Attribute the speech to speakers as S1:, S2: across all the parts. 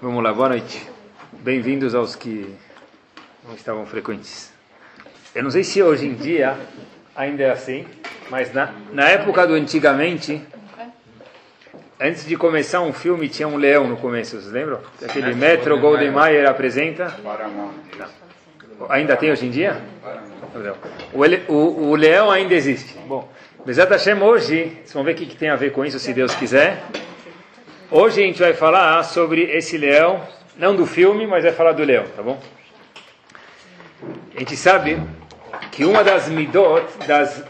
S1: Vamos lá, boa noite. Bem-vindos aos que não estavam frequentes. Eu não sei se hoje em dia ainda é assim, mas na, na época do antigamente, antes de começar um filme tinha um leão no começo, vocês lembram? Aquele Metro Golden Mayer apresenta. Não. Ainda tem hoje em dia? O, o, o leão ainda existe. Bom, Bezat Hashem hoje, vocês vão ver o que, que tem a ver com isso, se Deus quiser. Hoje a gente vai falar sobre esse leão, não do filme, mas vai falar do leão, tá bom? A gente sabe que uma das midot, das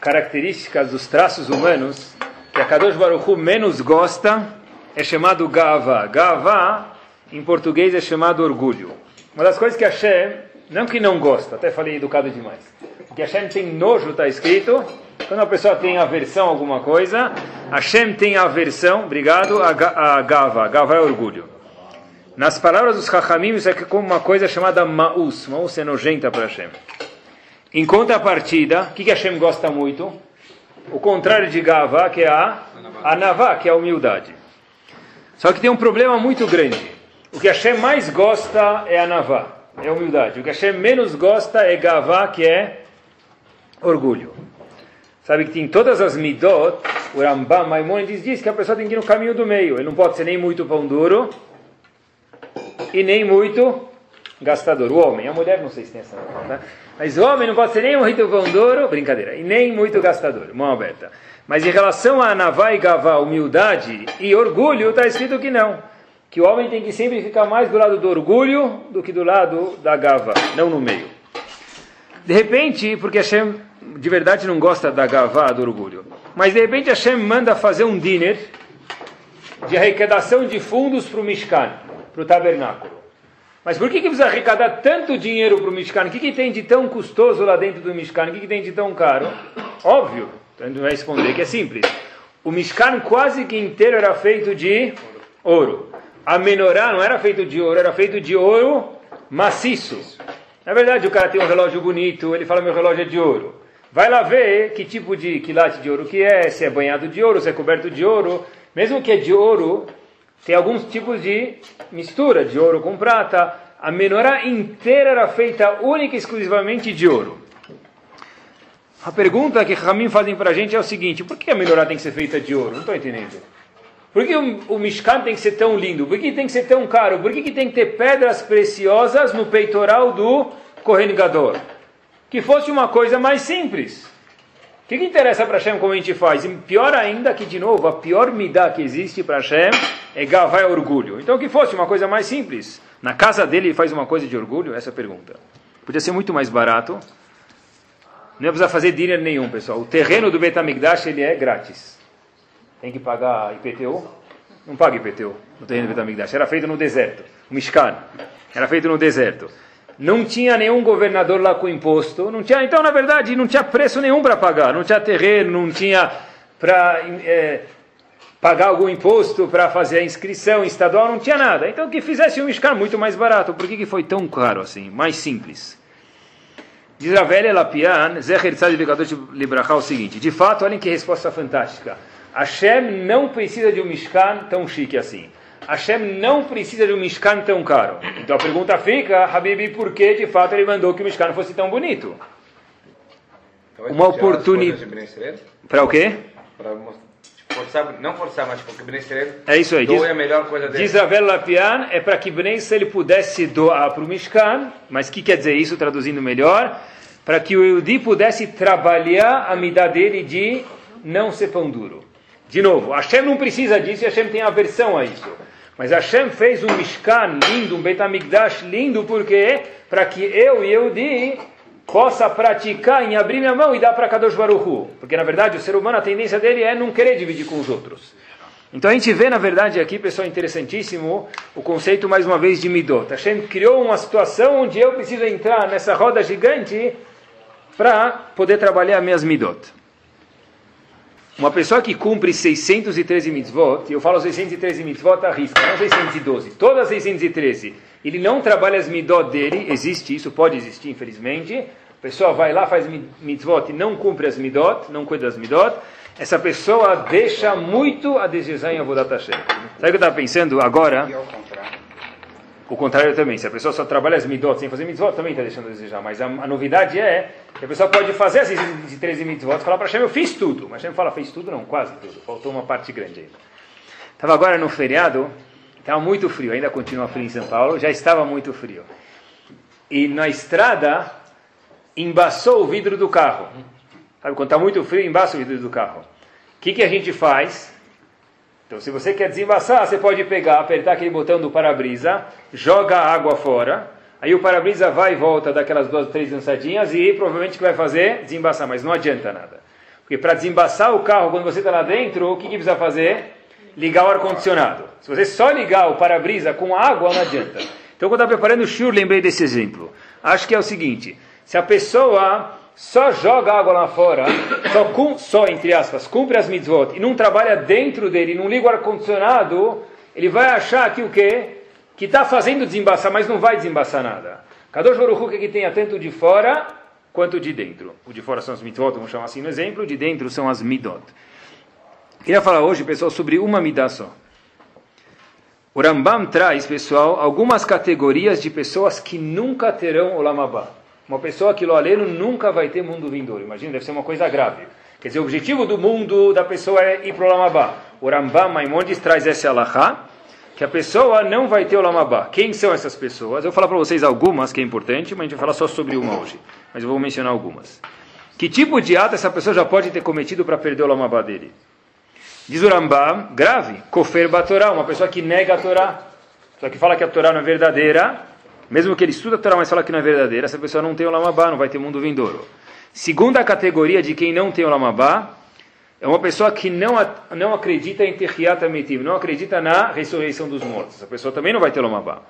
S1: características dos traços humanos, que a Kadosh Baruch Hu menos gosta, é chamado gava. Gava, em português, é chamado orgulho. Uma das coisas que Hashem, não que não gosta, até falei educado demais, que Hashem tem nojo, está escrito, quando a pessoa tem aversão a alguma coisa, Hashem tem aversão, obrigado, a, gava. Gava é orgulho. Nas palavras dos Chachamim, isso é como uma coisa chamada Ma'us. Ma'us é nojenta para Hashem. Em contrapartida, o que, que Hashem gosta muito? O contrário de Gava, que é a Anavá, que é a humildade. Só que tem um problema muito grande. O que Hashem mais gosta é Anavá, é humildade. O que Hashem menos gosta é Gavá, que é orgulho. Sabe que tem todas as midot, o Rambam Maimonides diz que a pessoa tem que ir no caminho do meio. Ele não pode ser nem muito pão duro e nem muito gastador. O homem, a mulher não sei se tem essa tá? Mas o homem não pode ser nem muito pão duro, brincadeira, e nem muito gastador, mão aberta. Mas em relação a Navá e Gavá, humildade e orgulho, está escrito que não. Que o homem tem que sempre ficar mais do lado do orgulho do que do lado da Gavá, não no meio. De repente, porque Hashem de verdade não gosta da gavá, do orgulho. Mas de repente Hashem manda fazer um dinner de arrecadação de fundos para o Mishkan, para o tabernáculo. Mas por que, que precisa arrecadar tanto dinheiro para o Mishkan? O que, que tem de tão custoso lá dentro do Mishkan? O que, que tem de tão caro? Óbvio, então ele vai responder que é simples. O Mishkan quase que inteiro era feito de ouro. A menorá não era feito de ouro, era feito de ouro maciço. Na verdade, o cara tem um relógio bonito, ele fala meu relógio é de ouro. Vai lá ver que tipo de quilate de ouro que é, se é banhado de ouro, se é coberto de ouro. Mesmo que é de ouro, tem alguns tipos de mistura de ouro com prata. A menorá inteira era feita única e exclusivamente de ouro. A pergunta que Ramin fazem para a gente é o seguinte: por que a menorá tem que ser feita de ouro? Não estou entendendo. Por que o, o Mishkan tem que ser tão lindo? Por que tem que ser tão caro? Por que, que tem que ter pedras preciosas no peitoral do Kohen? Que fosse uma coisa mais simples. O que, que interessa para Hashem como a gente faz? E pior ainda que, de novo, a pior midá que existe para Hashem é gavá orgulho. Então que fosse uma coisa mais simples. Na casa dele ele faz uma coisa de orgulho? Essa é a pergunta. Podia ser muito mais barato. Não precisa fazer dinheiro nenhum, pessoal. O terreno do Betamigdash ele é grátis. Tem que pagar IPTU? Não paga IPTU no terreno do Betamigdash. Era feito no deserto. O Mishkan. Era feito no deserto não tinha nenhum governador lá com imposto, não tinha, então na verdade não tinha preço nenhum para pagar, não tinha terreno, não tinha para é, pagar algum imposto para fazer a inscrição estadual, não tinha nada. Então que fizesse um Mishkan muito mais barato, por que, que foi tão caro assim, mais simples? Diz a velha Lapian, Zecher Tzad Librachá, o seguinte, de fato, olhem que resposta fantástica. Hashem não precisa de um Mishkan tão chique assim. Hashem não precisa de um Mishkan tão caro. Então a pergunta fica, Habibi, por que de fato ele mandou que o Mishkan fosse tão bonito?
S2: Então,
S1: Uma oportunidade. Para o quê?
S2: Para forçar, não forçar, mas porque Ben
S1: é isso aí.
S2: Diz, a melhor coisa dele.
S1: Diz Lapian, é para que Ben ele pudesse doar para o Mishkan, mas o que quer dizer isso, traduzindo melhor? Para que o Yudi pudesse trabalhar a midá dele de não ser pão duro. De novo, Hashem não precisa disso e Hashem tem aversão a isso. Mas Hashem fez um Mishkan lindo, um Betamigdash lindo, porque para que eu e Eudi possa praticar em abrir minha mão e dar para Kadosh Baruch Hu. Porque na verdade o ser humano, a tendência dele é não querer dividir com os outros. Então a gente vê na verdade aqui, pessoal, interessantíssimo, o conceito mais uma vez de Midot. Hashem criou uma situação onde eu preciso entrar nessa roda gigante para poder trabalhar minhas Midot. Uma pessoa que cumpre 613 mitzvot, eu falo 613 mitzvot à risca, não 612, todas 613, ele não trabalha as midot dele, existe isso, pode existir, infelizmente. A pessoa vai lá, faz mitzvot e não cumpre as midot, não cuida das midot, essa pessoa deixa muito a desejar em Avodat Hashem. Sabe o que eu estava pensando agora? O contrário também, se a pessoa só trabalha as midot sem fazer mitzvot, também está deixando a desejar. Mas a, a, novidade é que a pessoa pode fazer as de 13 mitzvot e falar para Hashem, eu fiz tudo. Mas Hashem fala, fez tudo? Não, quase tudo. Faltou uma parte grande ainda. Estava agora no feriado, estava muito frio, ainda continua frio em São Paulo, já estava muito frio. E na estrada, embaçou o vidro do carro. Sabe, quando está muito frio, embaça o vidro do carro. O que, que a gente faz? Então, se você quer desembaçar, você pode pegar, apertar aquele botão do para-brisa, joga a água fora, aí o para-brisa vai e volta daquelas duas, três dançadinhas e provavelmente o que vai fazer? Desembaçar, mas não adianta nada. Porque para desembaçar o carro, quando você está lá dentro, o que, que precisa fazer? Ligar o ar-condicionado. Se você só ligar o para-brisa com água, não adianta. Então, quando eu estava preparando o shiur, lembrei desse exemplo. Acho que é o seguinte, se a pessoa só joga água lá fora, só, cum, só entre aspas, cumpre as mitzvot e não trabalha dentro dele, não liga o ar-condicionado, ele vai achar que o quê? Que está fazendo desembaçar, mas não vai desembaçar nada. Kadosh Baruch que tenha tanto de fora quanto de dentro. O de fora são as mitzvot, vamos chamar assim no exemplo, de dentro são as midot. Queria falar hoje, pessoal, sobre uma midah só. O Rambam traz, pessoal, algumas categorias de pessoas que nunca terão o Lamabá. Uma pessoa que lo aleno nunca vai ter mundo vindouro. Imagina, deve ser uma coisa grave. Quer dizer, o objetivo do mundo da pessoa é ir para o Lamabá. O Rambam Maimonides traz esse alahá, que a pessoa não vai ter o Lamabá. Quem são essas pessoas? Eu vou falar para vocês algumas, que é importante, mas a gente vai falar só sobre uma hoje. Mas eu vou mencionar algumas. Que tipo de ato essa pessoa já pode ter cometido para perder o Lamabá dele? Diz o Rambam, grave, Kofer Batorá, uma pessoa que nega a Torá. Só que fala que a Torá não é verdadeira, mesmo que ele estuda a Torá, mas fala que não é verdadeira, essa pessoa não tem o Lamabá, não vai ter mundo vindouro. Segunda categoria de quem não tem o Lamabá é uma pessoa que não, não acredita em Tehiat Amitim, não acredita na ressurreição dos mortos. Essa pessoa também não vai ter o Lamabá.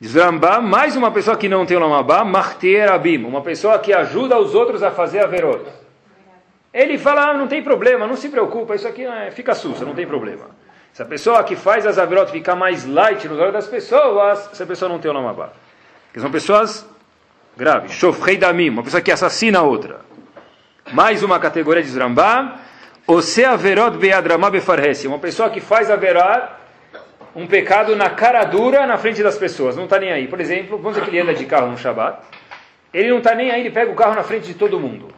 S1: Diz mais uma pessoa que não tem o Lamabá, Martir Abim, uma pessoa que ajuda os outros a fazer a verot. Ele fala, ah, não tem problema, não se preocupa, isso aqui é, fica sussa, não tem problema. Se a pessoa que faz as averot ficar mais light nos olhos das pessoas, essa pessoa não tem o Lamabá. Porque são pessoas graves. Shofrei Damim, uma pessoa que assassina a outra. Mais uma categoria de Zrambá. Ose averot beadrama befarhesi, uma pessoa que faz averot, um pecado na cara dura na frente das pessoas, não está nem aí. Por exemplo, vamos dizer que ele anda de carro no Shabat, ele não está nem aí, ele pega o carro na frente de todo mundo.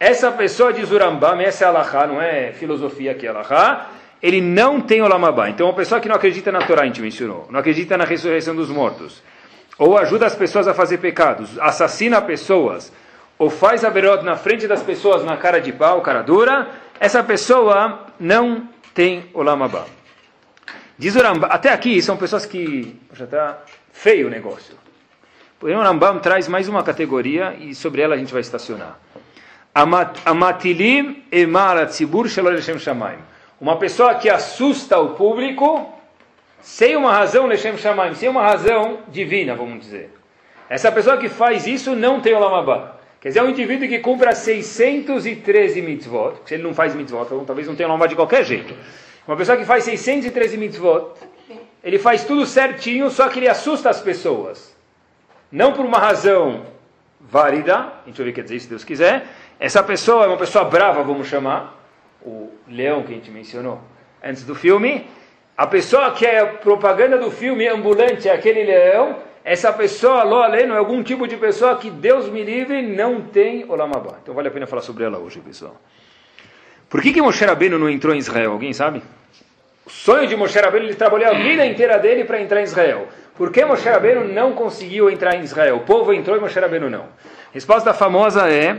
S1: Essa pessoa de Zurambam, essa é Allahá, não é filosofia aqui, é Allahá, ele não tem o Lamabá. Então, uma pessoa que não acredita na Torá, a gente mencionou, não acredita na ressurreição dos mortos, ou ajuda as pessoas a fazer pecados, assassina pessoas, ou faz a berot na frente das pessoas na cara de pau, cara dura, essa pessoa não tem o Lamabá. Diz o Rambam, até aqui são pessoas que já está feio o negócio. Porém, o Rambam traz mais uma categoria e sobre ela a gente vai estacionar. Amatilim emar atzibur shalom shamayim uma pessoa que assusta o público sem uma razão Leshem Shamaim, sem uma razão divina, vamos dizer. Essa pessoa que faz isso não tem o Lamabá. Quer dizer, é um indivíduo que cumpra 613 mitzvot, se ele não faz mitzvot, então, talvez não tenha o Lamabá de qualquer jeito. Uma pessoa que faz 613 mitzvot, ele faz tudo certinho, só que ele assusta as pessoas. Não por uma razão válida, a gente vai ver o que quer dizer, se Deus quiser. Essa pessoa é uma pessoa brava, vamos chamar, o leão que a gente mencionou antes do filme, a pessoa que é propaganda do filme ambulante é aquele leão, essa pessoa, lo aleno, é algum tipo de pessoa que Deus me livre não tem Olamabá. Então vale a pena falar sobre ela hoje, pessoal. Por que, que Moshe Rabbeinu não entrou em Israel? Alguém sabe? O sonho de Moshe Rabbeinu, ele trabalhou a vida inteira dele para entrar em Israel. Por que Moshe Rabbeinu não conseguiu entrar em Israel? O povo entrou e Moshe Rabbeinu não. A resposta famosa é,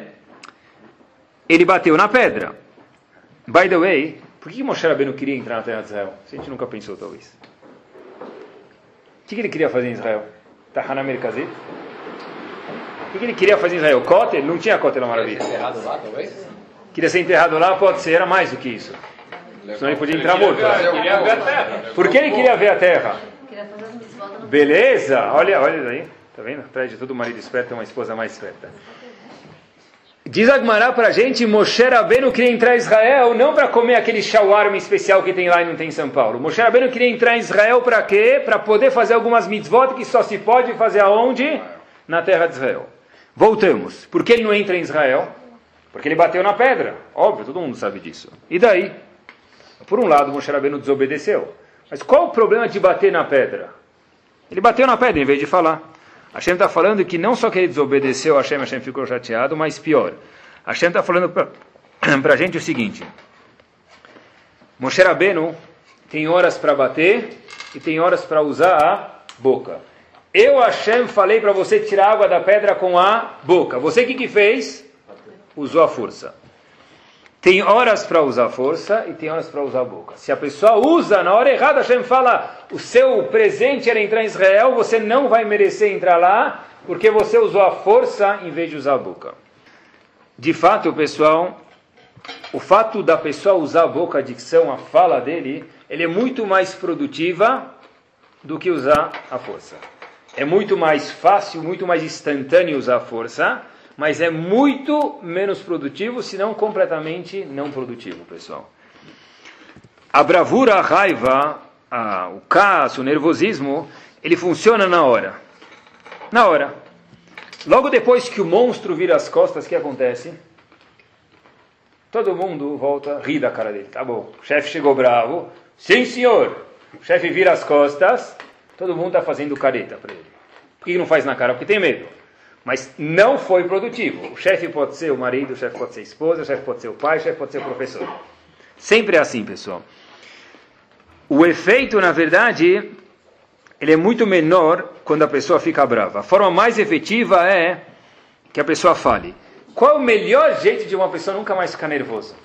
S1: ele bateu na pedra. By the way, por que Moshe Rabbeinu queria entrar na terra de Israel? A gente nunca pensou, talvez. O que ele queria fazer em Israel? Tahana Merkazit? O que ele queria fazer em Israel? Kotel? Não tinha Kotel na Maravilha. Queria ser enterrado lá, talvez? Queria ser enterrado lá, pode ser, era mais do que isso. Senão ele podia entrar morto. Queria ver a terra. Por que ele queria ver a terra? Beleza, olha, olha aí. Tá vendo? Atrás de todo marido esperto tem uma esposa mais esperta. Diz Agmará para a gente, Moshe Rabbeinu queria entrar em Israel não para comer aquele shawarma especial que tem lá e não tem em São Paulo. Moshe Rabbeinu queria entrar em Israel para quê? Para poder fazer algumas mitzvot que só se pode fazer aonde? Na terra de Israel. Voltamos. Por que ele não entra em Israel? Porque ele bateu na pedra. Óbvio, todo mundo sabe disso. E daí? Por um lado, Moshe Rabbeinu desobedeceu. Mas qual o problema de bater na pedra? Ele bateu na pedra em vez de falar. Hashem está falando que não só que ele desobedeceu a Hashem, Hashem ficou chateado, mas pior. Hashem está falando para a gente o seguinte. Moshe Rabbeinu tem horas para bater e tem horas para usar a boca. Eu, Hashem, falei para você tirar água da pedra com a boca. Você o que, que fez? Usou a força. Tem horas para usar força e tem horas para usar a boca. Se a pessoa usa na hora errada, Hashem fala: o seu presente era entrar em Israel, você não vai merecer entrar lá, porque você usou a força em vez de usar a boca. De fato, pessoal, o fato da pessoa usar a boca, a dicção, a fala dele, ele é muito mais produtiva do que usar a força. É muito mais fácil, muito mais instantâneo usar a força mas é muito menos produtivo, se não completamente não produtivo, pessoal. A bravura, a raiva, a, o caos, o nervosismo, ele funciona na hora. Na hora. Logo depois que o monstro vira as costas, o que acontece? Todo mundo volta, ri da cara dele. Tá bom, o chefe chegou bravo. Sim, senhor. O chefe vira as costas, todo mundo está fazendo careta para ele. Por que não faz na cara? Porque tem medo. Mas não foi produtivo. O chefe pode ser o marido, o chefe pode ser a esposa, o chefe pode ser o pai, o chefe pode ser o professor. Sempre é assim, pessoal. O efeito, na verdade, ele é muito menor quando a pessoa fica brava. A forma mais efetiva é que a pessoa fale. Qual é o melhor jeito de uma pessoa nunca mais ficar nervosa?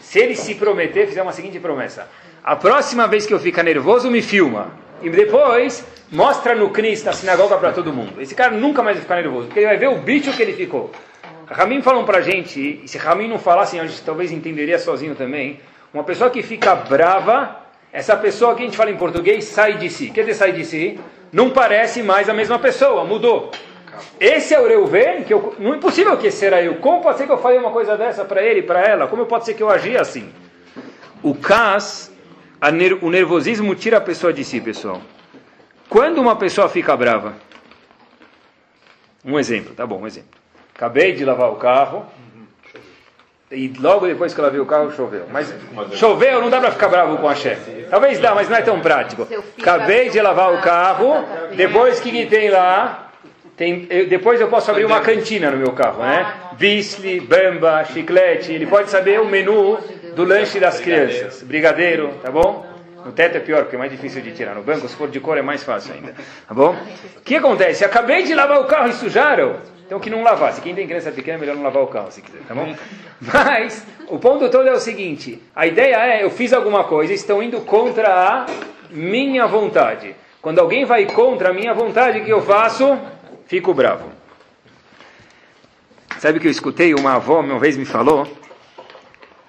S1: Se ele se prometer, fizer uma seguinte promessa: a próxima vez que eu ficar nervoso, me filma. E depois mostra no Cris na sinagoga para todo mundo. Esse cara nunca mais vai ficar nervoso, porque ele vai ver o bicho que ele ficou. Ramin falam para gente, e se Ramin não falasse, a gente talvez entenderia sozinho também. Uma pessoa que fica brava, essa pessoa que a gente fala em português, sai de si. Quer dizer, sai de si? Não parece mais a mesma pessoa, mudou. Esse é o Reuven, que eu, não é possível que era eu. Como pode ser que eu falei uma coisa dessa para ele, para ela? Como pode ser que eu agi assim? O Cas, o nervosismo tira a pessoa de si, pessoal. Quando uma pessoa fica brava, um exemplo, tá bom, um exemplo. Acabei de lavar o carro e logo depois que eu lavei o carro choveu. Mas choveu, não dá para ficar bravo com a chefe. Talvez dá, mas não é tão prático. Acabei de lavar o carro, depois que, que tem lá, tem, eu, depois eu posso abrir uma cantina no meu carro, né? Bisli, bamba, chiclete, ele pode saber o menu do lanche das crianças. Brigadeiro, tá bom? No teto é pior, porque é mais difícil de tirar. No banco, se for de cor, é mais fácil ainda. Tá bom? O que acontece? Acabei de lavar o carro e sujaram. Então que não lavasse. Quem tem criança pequena, é melhor não lavar o carro, se quiser, tá bom? Mas, o ponto todo é o seguinte. A ideia é, eu fiz alguma coisa, estão indo contra a minha vontade. Quando alguém vai contra a minha vontade, o que eu faço? Fico bravo. Sabe que eu escutei? Uma avó uma vez me falou,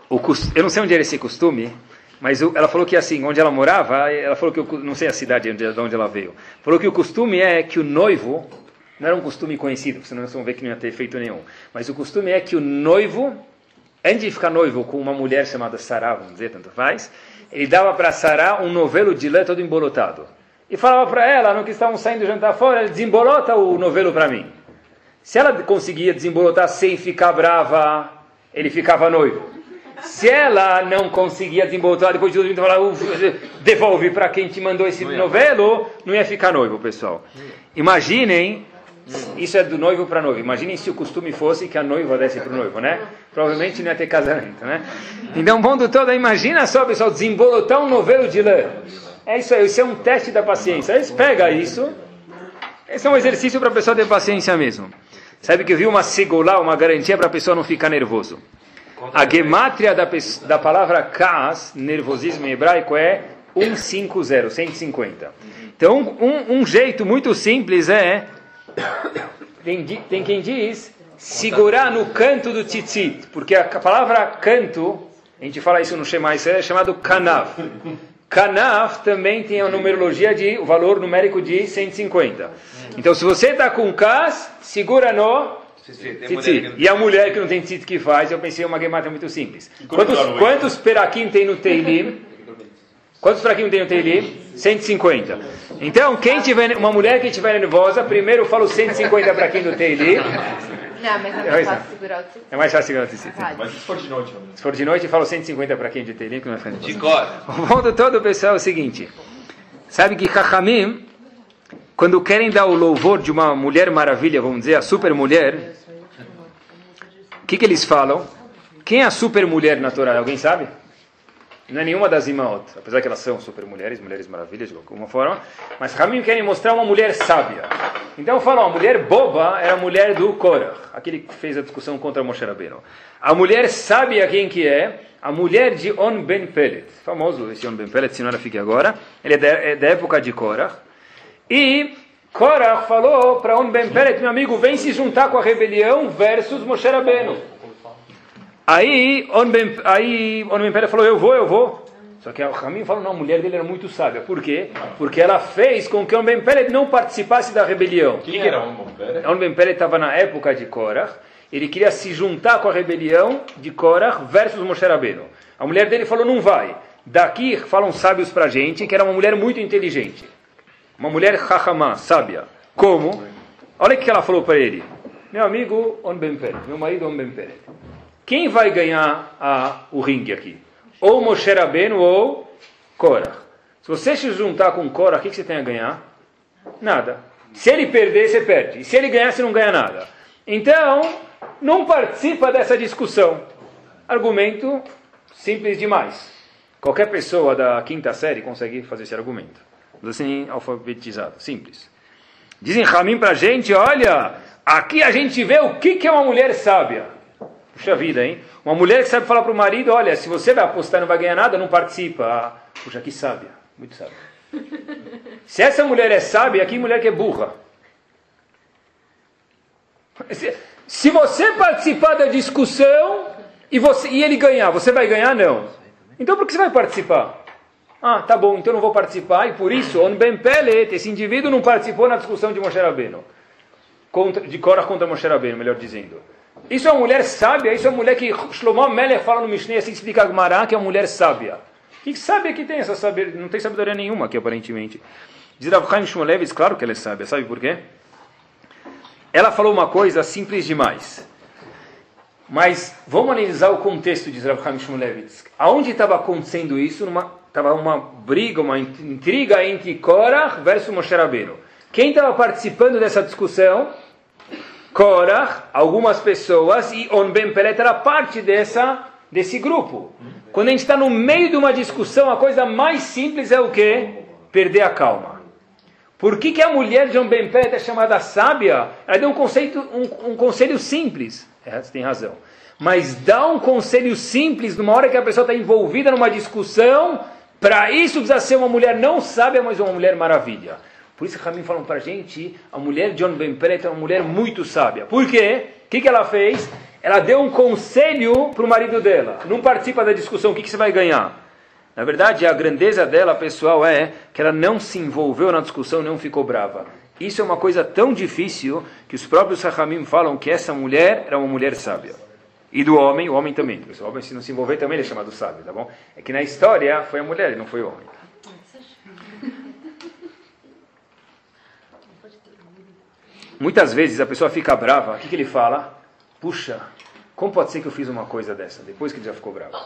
S1: o, eu não sei onde era esse costume, mas ela falou que assim, onde ela morava, ela falou que, eu, não sei a cidade de onde ela veio, falou que o costume é que o noivo, não era um costume conhecido, senão vocês vão ver que não ia ter feito nenhum, mas o costume é que o noivo, antes de ficar noivo com uma mulher chamada Sarah, vamos dizer, tanto faz, ele dava para Sarah um novelo de lã todo embolotado. E falava para ela, no que estavam saindo jantar fora, desembolota o novelo para mim. Se ela conseguia desembolotar sem ficar brava, ele ficava noivo. Se ela não conseguia desembolsar depois de tudo, falar, devolve para quem te mandou esse novelo, não ia ficar noivo, pessoal. Imaginem, isso é do noivo para noivo. Imaginem se o costume fosse que a noiva desse para o noivo, né? Provavelmente não ia ter casamento, né? Então, o mundo todo, imagina só, pessoal, desembolotar um novelo de lã. É isso aí, isso é um teste da paciência. Eles pegam isso, esse é um exercício para a pessoa ter paciência mesmo. Sabe que eu vi uma segulá, uma garantia para a pessoa não ficar nervoso. A gemátria da, da palavra kaas, nervosismo em hebraico, é 150, 150. Então, um, um jeito muito simples é, tem, tem quem diz, segurar no canto do tzitzit, porque a palavra canto, a gente fala isso no Shema é chamado kanaf. Kanaf também tem a numerologia de, o valor numérico de 150. Então, se você está com kas, segura no Tzitzit. E a mulher que não tem tzitzit que faz, eu pensei uma gemata muito simples. Quantos, quantos peraquim tem no Teilim? Quantos peraquim tem no Teilim? 150. Então, quem tiver, uma mulher que estiver nervosa, primeiro eu falo 150 peraquim do Teilim.
S3: Não, mas é mais fácil segurar o tzitzit.
S1: É mais fácil segurar o tzitzit.
S2: Mas se for de noite?
S1: Se for de noite, eu falo 150 para quem de Teilim, que não é
S2: De cor.
S1: O ponto todo, pessoal, é o seguinte. Sabe que Chachamim, quando querem dar o louvor de uma mulher maravilha, vamos dizer, a super mulher, o que, que eles falam? Quem é a super mulher na Torá? Alguém sabe? Não é nenhuma das imaot, apesar que elas são super mulheres, mulheres maravilhas de alguma forma, mas Ramim querem mostrar uma mulher sábia. Então falam, a mulher boba era a mulher do Korah, aquele que fez a discussão contra Moshe Rabbeinu. A mulher sábia quem que é? A mulher de On Ben Pelet, famoso esse On Ben Pelet, se não era fique agora, ele é da, é da época de Korah. E Korah falou para On Ben Pelet, meu amigo, vem se juntar com a rebelião versus Moshe Rabbeinu. Aí, On Ben, aí On ben Pele falou, eu vou, eu vou. Só que o Ramin falou, não, a mulher dele era muito sábia. Por quê? Porque ela fez com que On Ben Pele não participasse da rebelião.
S2: Quem era On Ben Pele?
S1: On Ben Pele estava na época de Korah. Ele queria se juntar com a rebelião de Korah versus Moshe Rabbeinu. A mulher dele falou, não vai. Daqui falam sábios pra gente que era uma mulher muito inteligente. Uma mulher chachamá, sábia. Como? Olha o que ela falou para ele. Meu amigo On Ben Pele, meu marido On Ben Pele. Quem vai ganhar a, o ringue aqui? Ou Moshe Rabbeinu ou Korah. Se você se juntar com Korah, o que, que você tem a ganhar? Nada. Se ele perder, você perde. E se ele ganhar, você não ganha nada. Então, não participa dessa discussão. Argumento simples demais. Qualquer pessoa da quinta série consegue fazer esse argumento. Assim, alfabetizado. Simples. Dizem Ramin pra gente, olha, aqui a gente vê o que, que é uma mulher sábia. Puxa vida, hein? Uma mulher que sabe falar para o marido, olha, se você vai apostar e não vai ganhar nada, não participa. Ah, puxa, que sábia. Muito sábia. Se essa mulher é sábia, que mulher que é burra. Se, se você participar da discussão e, você, e ele ganhar, você vai ganhar? Não. Então por que você vai participar? Ah, tá bom, então não vou participar. E por isso, On Ben Pelet, esse indivíduo não participou na discussão de Moshe Rabbeinu. Contra, de Korah contra Moshe Rabbeinu, melhor dizendo. Isso é uma mulher sábia, isso é uma mulher que Shlomo Melech fala no Mishneh, assim explica a Gemara, que é uma mulher sábia. Que sábia que tem essa sabedoria? Não tem sabedoria nenhuma aqui, aparentemente. Diz Rav Chaim Shmulevitz, claro que ela é sábia, sabe por quê? Ela falou uma coisa simples demais. Mas vamos analisar o contexto, diz Rav Chaim Shmulevitz. Aonde estava acontecendo isso? Estava uma briga, uma intriga entre Korah versus Moshe Rabbeinu. Quem estava participando dessa discussão? Korah, algumas pessoas, e On Ben Pelet era parte dessa, desse grupo. Quando a gente está no meio de uma discussão, a coisa mais simples é o quê? Perder a calma. Por que, que a mulher de On Ben Pelet é chamada sábia? Ela deu um, conceito, um, um conselho simples. É, você tem razão. Mas dá um conselho simples numa hora que a pessoa está envolvida numa discussão. Para isso precisa ser uma mulher não sábia, mas uma mulher maravilha. Por isso que Ramin falam para a gente, a mulher de John Ben Peret é uma mulher muito sábia. Por quê? O que, que ela fez? Ela deu um conselho para o marido dela. Não participa da discussão, o que, que você vai ganhar? Na verdade, a grandeza dela, pessoal, é que ela não se envolveu na discussão, não ficou brava. Isso é uma coisa tão difícil que os próprios Rahamim falam que essa mulher era uma mulher sábia. E do homem, o homem também. O homem, se não se envolver, também ele é chamado sábio, tá bom? É que na história foi a mulher e não foi o homem. Muitas vezes a pessoa fica brava, o que, que ele fala? Puxa, como pode ser que eu fiz uma coisa dessa, depois que ele já ficou bravo?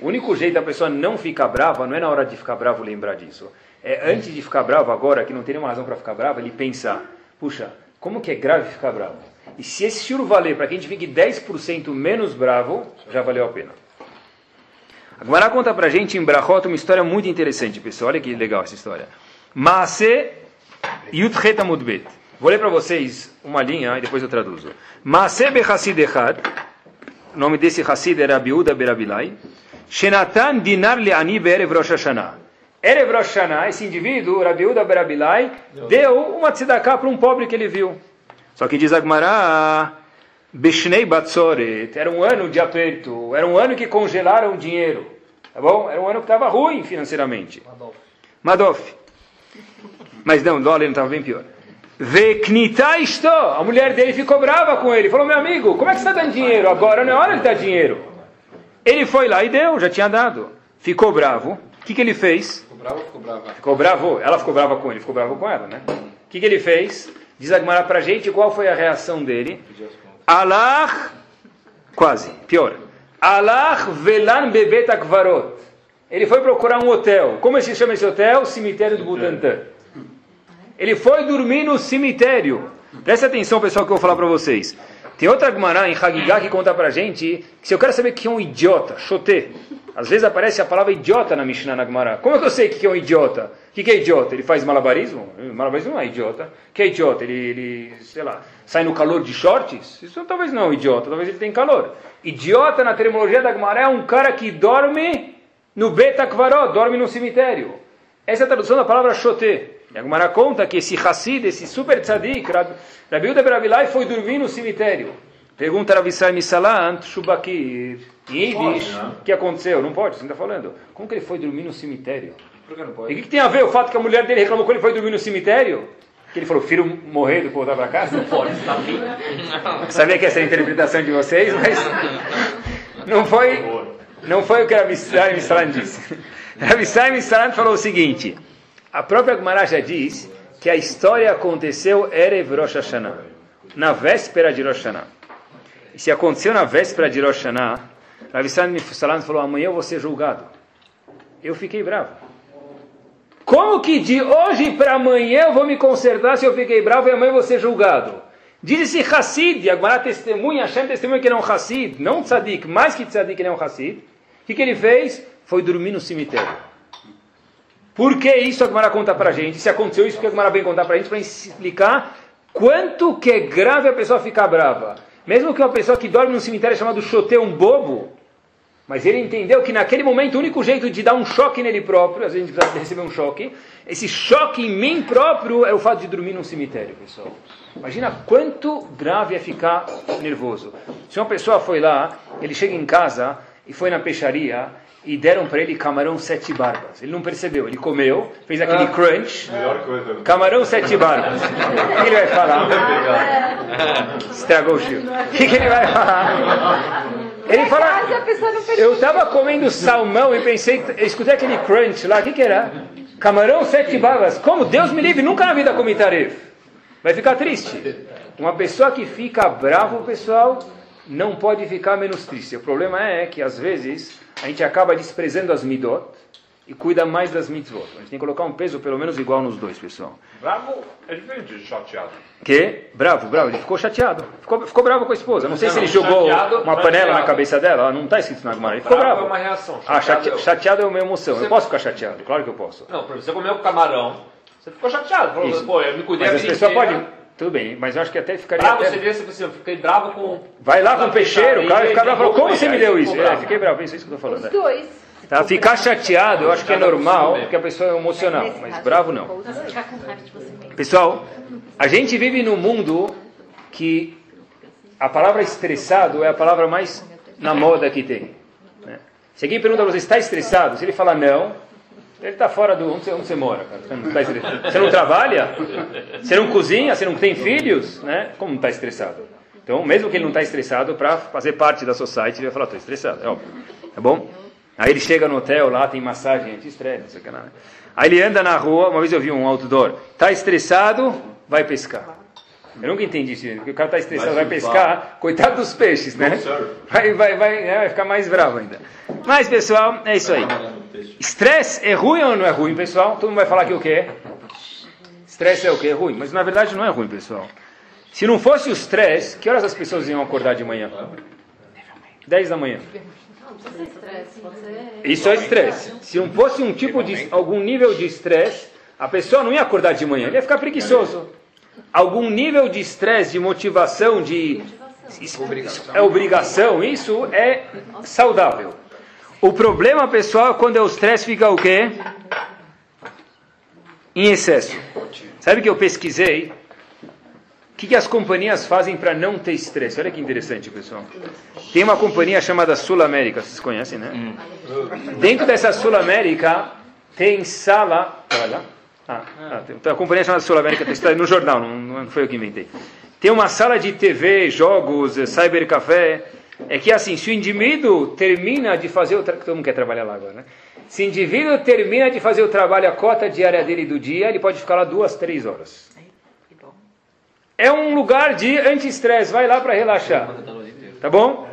S1: O único jeito da pessoa não ficar brava não é na hora de ficar bravo lembrar disso. É antes de ficar bravo agora, que não tem nenhuma razão para ficar bravo, ele pensar, puxa, como que é grave ficar bravo? E se esse tiro valer para que a gente fique 10% menos bravo, já valeu a pena. Agora conta pra gente em Brachot uma história muito interessante, pessoal. Olha que legal essa história. Maase Yudchet Amudbet. Vou ler para vocês uma linha e depois eu traduzo. Maaseh Hassid Echad, o nome desse Hassid era Abiuda Berabilai, Shenatan Dinar Leani Be'erev Rosh Hashanah. Erev Rosh Hashanah, esse indivíduo, Rabiuda Berabilai, deu uma tzedakah para um pobre que ele viu. Só que diz Agmará, Beshnei Batzoret, era um ano de aperto, era um ano que congelaram o dinheiro. Tá bom? Era um ano que estava ruim financeiramente. Madoff. Madoff. Mas não, dólar estava bem pior. Veknita isto. A mulher dele ficou brava com ele. Falou, meu amigo, como é que você está dando dinheiro? Agora não é hora de dar dinheiro. Ele foi lá e deu, já tinha dado. Ficou bravo. O que, que ele fez?
S2: Ficou bravo ou ficou brava?
S1: Ficou bravo. Ela ficou brava com ele, ficou bravo com ela, né? O que, que ele fez? Diz Agmará pra gente qual foi a reação dele. Allah, quase, pior. Allah velan bebet akvarot. Ele foi procurar um hotel. Como se chama esse hotel? Cemitério do Butantã. Ele foi dormir no cemitério. Presta atenção, pessoal, que eu vou falar para vocês. Tem outra Gumará em Hagigah que conta pra gente que se eu quero saber que é um idiota, chotê. Às vezes aparece a palavra idiota na Mishnah na Gumará. Como é que eu sei que é um idiota? O que é idiota? Ele faz malabarismo? Malabarismo não é idiota. O que é idiota? Ele, ele, sei lá, sai no calor de shorts? Isso talvez não é um idiota, talvez ele tenha calor. Idiota, na terminologia da Gumará, é um cara que dorme no Betakvaró, dorme no cemitério. Essa é a tradução da palavra chotê. E a Gemara conta que esse Hassid, esse super tzadik, Rabi Uda Berabilai, foi dormir no cemitério. Pergunta Rabi Sai Misalant, Shubakir, em o que aconteceu? Não pode, você está falando. Como que ele foi dormir no cemitério? Por que não pode? E o que, que, tem a ver o fato que a mulher dele reclamou que ele foi dormir no cemitério? Que ele falou, filho morrer depois voltar para casa? Não pode, está Sabia que essa é a interpretação de vocês, mas não foi, não foi o que Rabi Sai Misalant disse. Rabi Sai Misalant falou o seguinte... A própria Gemara já diz que a história aconteceu Erev Rosh Hashanah, na véspera de Rosh Hashanah. Se aconteceu na véspera de Rosh Hashanah, Rav Salam falou, amanhã eu vou ser julgado. Eu fiquei bravo. Como que de hoje para amanhã eu vou me consertar se eu fiquei bravo e amanhã vou ser julgado? Diz esse Hassid, a Gemara testemunha, Hashem testemunha que ele é um Hassid, não tzadik, mais que tzadik ele é um Hassid. O que, que ele fez? Foi dormir no cemitério. Por que isso a Gemara conta para a gente? Se aconteceu isso, porque a Gemara vem contar para a gente para explicar quanto que é grave a pessoa ficar brava. Mesmo que uma pessoa que dorme num cemitério chamado Xote um bobo, mas ele entendeu que naquele momento o único jeito de dar um choque nele próprio, às vezes a gente receber um choque, esse choque em mim próprio é o fato de dormir num cemitério, pessoal. Imagina quanto grave é ficar nervoso. Se uma pessoa foi lá, ele chega em casa e foi na peixaria e deram para ele camarão sete barbas. Ele não percebeu, ele comeu, fez aquele ah, crunch. Camarão sete barbas. O que ele vai falar? Estragou o Chico. O que, ele vai falar? Ele fala, eu estava comendo salmão e pensei, eu escutei aquele crunch lá, o que, que era? Camarão sete barbas. Como? Deus me livre, nunca na vida comi taref. Vai ficar triste. Uma pessoa que fica bravo, pessoal, não pode ficar menos triste. O problema é que, às vezes, a gente acaba desprezando as midot e cuida mais das mitzvot. A gente tem que colocar um peso pelo menos igual nos dois, pessoal.
S2: Bravo é diferente de chateado.
S1: Que? Bravo, bravo. Ele ficou chateado. Ficou, ficou bravo com a esposa. Não sei não, se ele jogou uma panela na cabeça dela. Não está escrito na Gemara. Ele ficou bravo.
S2: bravo. é uma reação.
S1: Chateado, ah, chateado, chateado é uma emoção. Você... Eu posso ficar chateado. Claro que eu posso.
S2: Não, você comeu camarão. Você ficou chateado. Falou, pô, eu me cuidei
S1: Mas a pessoa pode tudo bem, mas eu acho que até ficaria.
S2: Bravo
S1: até...
S2: seria se você fiquei bravo com.
S1: Vai lá com o peixeiro, o cara, o cara falou, como você me deu isso? É, fiquei bravo, isso é isso que eu estou falando. Os dois. Tá, ficar chateado, eu acho que é normal, porque a pessoa é emocional, mas bravo não. Pessoal, a gente vive num mundo que a palavra estressado é a palavra mais na moda que tem. Né? Se alguém pergunta para você, está estressado? Se ele falar não, ele está fora do. Onde você, onde você mora, cara? Você não, tá você não, trabalha? Você não cozinha? Você não tem filhos? Né? Como não está estressado? Então, mesmo que ele não está estressado, para fazer parte da society, ele vai falar: estou estressado. É óbvio. Tá bom? Aí ele chega no hotel, lá tem massagem anti-estresse, não sei o que. Né? Aí ele anda na rua, uma vez eu vi um outdoor: está estressado, vai pescar. Eu nunca entendi isso, porque o cara está estressado, vai, vai pescar, coitado dos peixes, né? Vai, vai, vai, né? vai ficar mais bravo ainda. Mas, pessoal, é isso aí. Estresse é ruim ou não é ruim, pessoal? Todo mundo vai falar que o quê? Estresse é o quê? É ruim. Mas na verdade não é ruim, pessoal. Se não fosse o estresse, que horas as pessoas iam acordar de manhã? 10 da manhã. Isso é estresse. Se não fosse um tipo de algum nível de estresse, a pessoa não ia acordar de manhã, ele ia ficar preguiçoso. Algum nível de estresse, de motivação, de é obrigação, isso é saudável. O problema, pessoal, é quando o estresse fica o quê? Em excesso. Sabe que eu pesquisei? O que, que as companhias fazem para não ter estresse? Olha que interessante, pessoal. Tem uma companhia chamada Sul América, vocês conhecem, né? Hum. Dentro dessa Sul América tem sala. Olha. Ah, ah, tem uma companhia chamada Sul América, está no jornal, não, não foi eu que inventei. Tem uma sala de TV, jogos, cybercafé é que assim, se o indivíduo termina de fazer o trabalho, todo mundo quer trabalhar lá agora, né? Se o indivíduo termina de fazer o trabalho, a cota diária dele do dia, ele pode ficar lá duas, três horas. É um lugar de anti-estresse, vai lá para relaxar. Tá bom?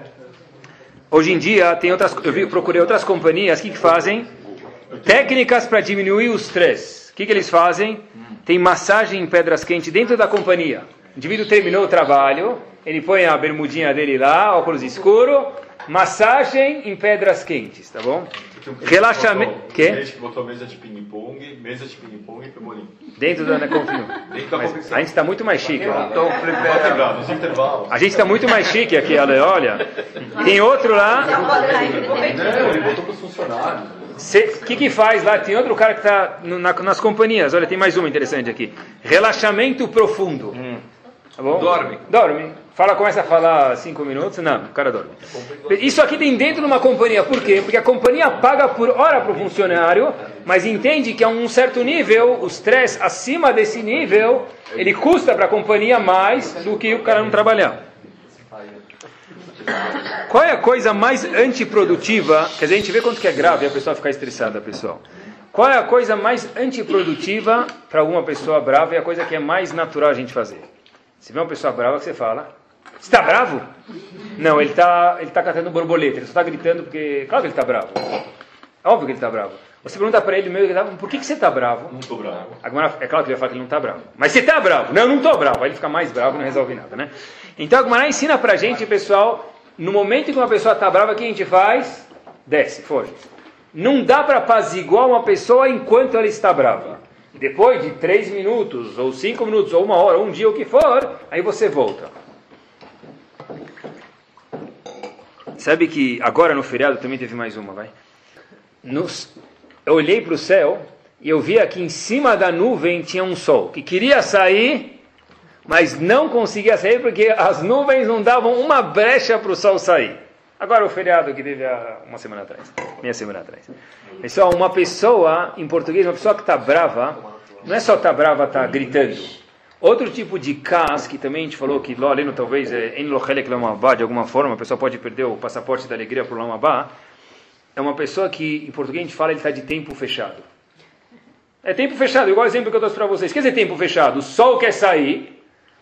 S1: Hoje em dia, tem outras, eu procurei outras companhias que fazem Técnicas para diminuir o estresse. Que, que eles fazem? Tem massagem em pedras quentes dentro da companhia. O indivíduo terminou o trabalho, ele põe a bermudinha dele lá, óculos escuro, massagem em pedras quentes, tá bom? Relaxamento.
S4: Que? Gente que botou mesa de ping-pong, mesa de ping-pong e pebolim.
S1: Dentro da Necofino. a gente está muito mais chique. Então,
S4: A
S1: gente está muito mais chique aqui, olha. Tem outro lá.
S4: Não, ele botou para os funcionários.
S1: O que, que faz lá? Tem outro cara que está na, nas companhias. Olha, tem mais uma interessante aqui. Relaxamento profundo. Hum. Tá bom?
S2: Dorme.
S1: Dorme. Fala, começa a falar cinco minutos. Não, o cara dorme. Isso aqui tem dentro de uma companhia. Por quê? Porque a companhia paga por hora para o funcionário, mas entende que a um certo nível, o stress acima desse nível, ele custa para a companhia mais do que o cara não trabalhar. Qual é a coisa mais antiprodutiva? Quer dizer, a gente vê quanto que é grave a pessoa ficar estressada, pessoal. Qual é a coisa mais antiprodutiva para alguma pessoa brava e a coisa que é mais natural a gente fazer? Se vê uma pessoa brava, que você fala? Você está bravo? Não, ele está ele tá catando borboleta, ele só está gritando porque. Claro que ele está bravo. Óbvio que ele está bravo. Você pergunta para ele, meu, por que, que você está bravo?
S4: Não estou bravo.
S1: Agora, é claro que ele vai falar que ele não está bravo. Mas você está bravo? Não, eu não estou bravo. Aí ele fica mais bravo e não resolve nada, né? Então a Gumara ensina para a gente, pessoal, no momento que uma pessoa está brava, o que a gente faz? Desce, foge. Não dá para apaziguar uma pessoa enquanto ela está brava. Depois de três minutos, ou cinco minutos, ou uma hora, um dia, o que for, aí você volta. Sabe que agora no feriado também teve mais uma, vai? Nos, eu olhei para o céu e eu vi aqui em cima da nuvem tinha um sol que queria sair mas não conseguia sair porque as nuvens não davam uma brecha para o sol sair. Agora o feriado que teve há uma semana atrás, meia semana atrás. Pessoal, uma pessoa, em português, uma pessoa que está brava, não é só estar tá brava, está gritando. Outro tipo de cas, que também a gente falou que lá além talvez é em Lochelek Lamabá, de alguma forma, a pessoa pode perder o passaporte da alegria por Lamabá, é uma pessoa que, em português, a gente fala ele está de tempo fechado. É tempo fechado, igual o exemplo que eu trouxe para vocês. Quer dizer tempo fechado? O sol quer sair,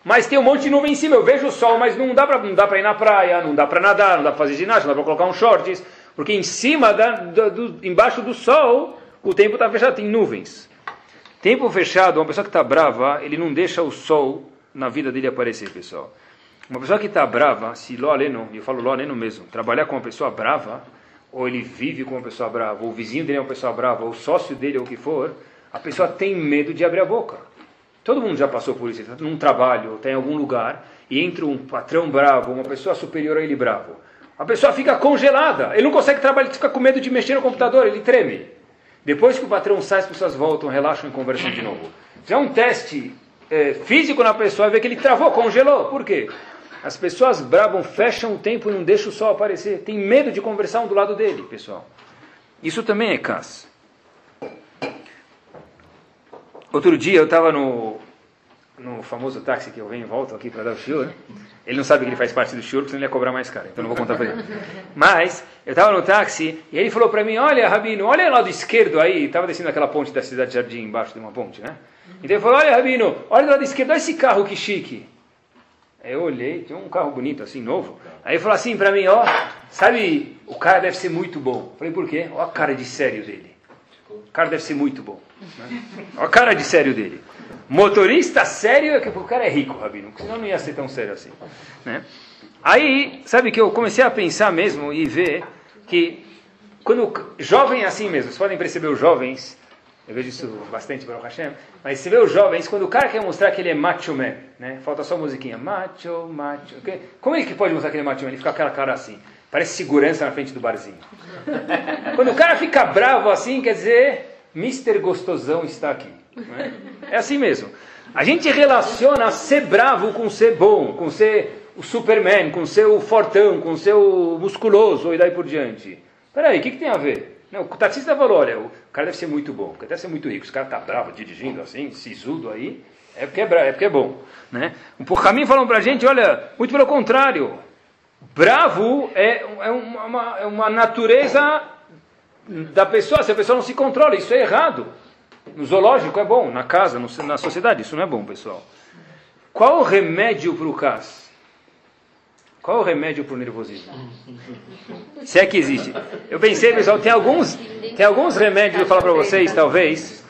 S1: mas tem um monte de nuvem em cima. Eu vejo o sol, mas não dá para ir na praia, não dá para nadar, não dá para fazer ginástica, não dá para colocar um shorts, porque em cima, da, do, do, embaixo do sol, o tempo está fechado, tem nuvens. Tempo fechado, uma pessoa que está brava, ele não deixa o sol na vida dele aparecer, pessoal. Uma pessoa que está brava, se Ló Aleno, eu falo Ló Aleno mesmo, trabalhar com uma pessoa brava, ou ele vive com uma pessoa brava, ou o vizinho dele é uma pessoa brava, ou o sócio dele, ou o que for, a pessoa tem medo de abrir a boca. Todo mundo já passou por isso. Está num trabalho, está em algum lugar, e entra um patrão bravo, uma pessoa superior a ele bravo. A pessoa fica congelada. Ele não consegue trabalhar, ele fica com medo de mexer no computador, ele treme. Depois que o patrão sai, as pessoas voltam, relaxam e conversam de novo. Já é um teste é, físico na pessoa, vê que ele travou, congelou. Por quê? As pessoas bravas fecham o tempo e não deixam o sol aparecer. Tem medo de conversar um do lado dele, pessoal. Isso também é cas. Outro dia eu estava no, no famoso táxi que eu venho e volto aqui para dar o shiur. Né? Ele não sabe que ele faz parte do shiur, porque senão ele ia cobrar mais caro. Então não vou contar para ele. Mas eu estava no táxi e ele falou para mim: Olha, Rabino, olha o lado esquerdo aí. Estava descendo aquela ponte da cidade de Jardim, embaixo de uma ponte, né? Então ele falou: Olha, Rabino, olha do lado esquerdo, olha esse carro que chique. Aí eu olhei, tinha um carro bonito assim, novo. Aí ele falou assim para mim: Ó, sabe, o cara deve ser muito bom. Eu falei: Por quê? Olha a cara de sério dele. O cara deve ser muito bom. Olha a cara de sério dele. Motorista sério é que o cara é rico, Rabino, senão não ia ser tão sério assim. Né? Aí, sabe que eu comecei a pensar mesmo e ver que quando jovem é assim mesmo, vocês podem perceber os jovens, eu vejo isso bastante para o Hashem, mas você vê os jovens, quando o cara quer mostrar que ele é macho man, né? falta só a musiquinha, macho, macho, como ele que pode mostrar que ele é macho man? Ele fica com aquela cara assim, parece segurança na frente do barzinho. quando o cara fica bravo assim, quer dizer, Mr. Gostosão está aqui. É? é assim mesmo. A gente relaciona ser bravo com ser bom, com ser o Superman, com ser o fortão, com ser o musculoso e daí por diante. Peraí, o que, que tem a ver? Não, o taxista falou, olha, o cara deve ser muito bom, deve ser muito rico, esse cara está bravo dirigindo assim, sisudo aí, é porque é, bravo, é, porque é bom. Né? Um caminho falam para a gente, olha, muito pelo contrário, bravo é, é, uma, é uma natureza da pessoa, se a pessoa não se controla, isso é errado. No zoológico é bom, na casa, na sociedade, isso não é bom, pessoal. Qual o remédio para o CAS? Qual o remédio para o nervosismo? Se é que existe. Eu pensei, pessoal, tem alguns, tem alguns remédios, eu falar para vocês, talvez.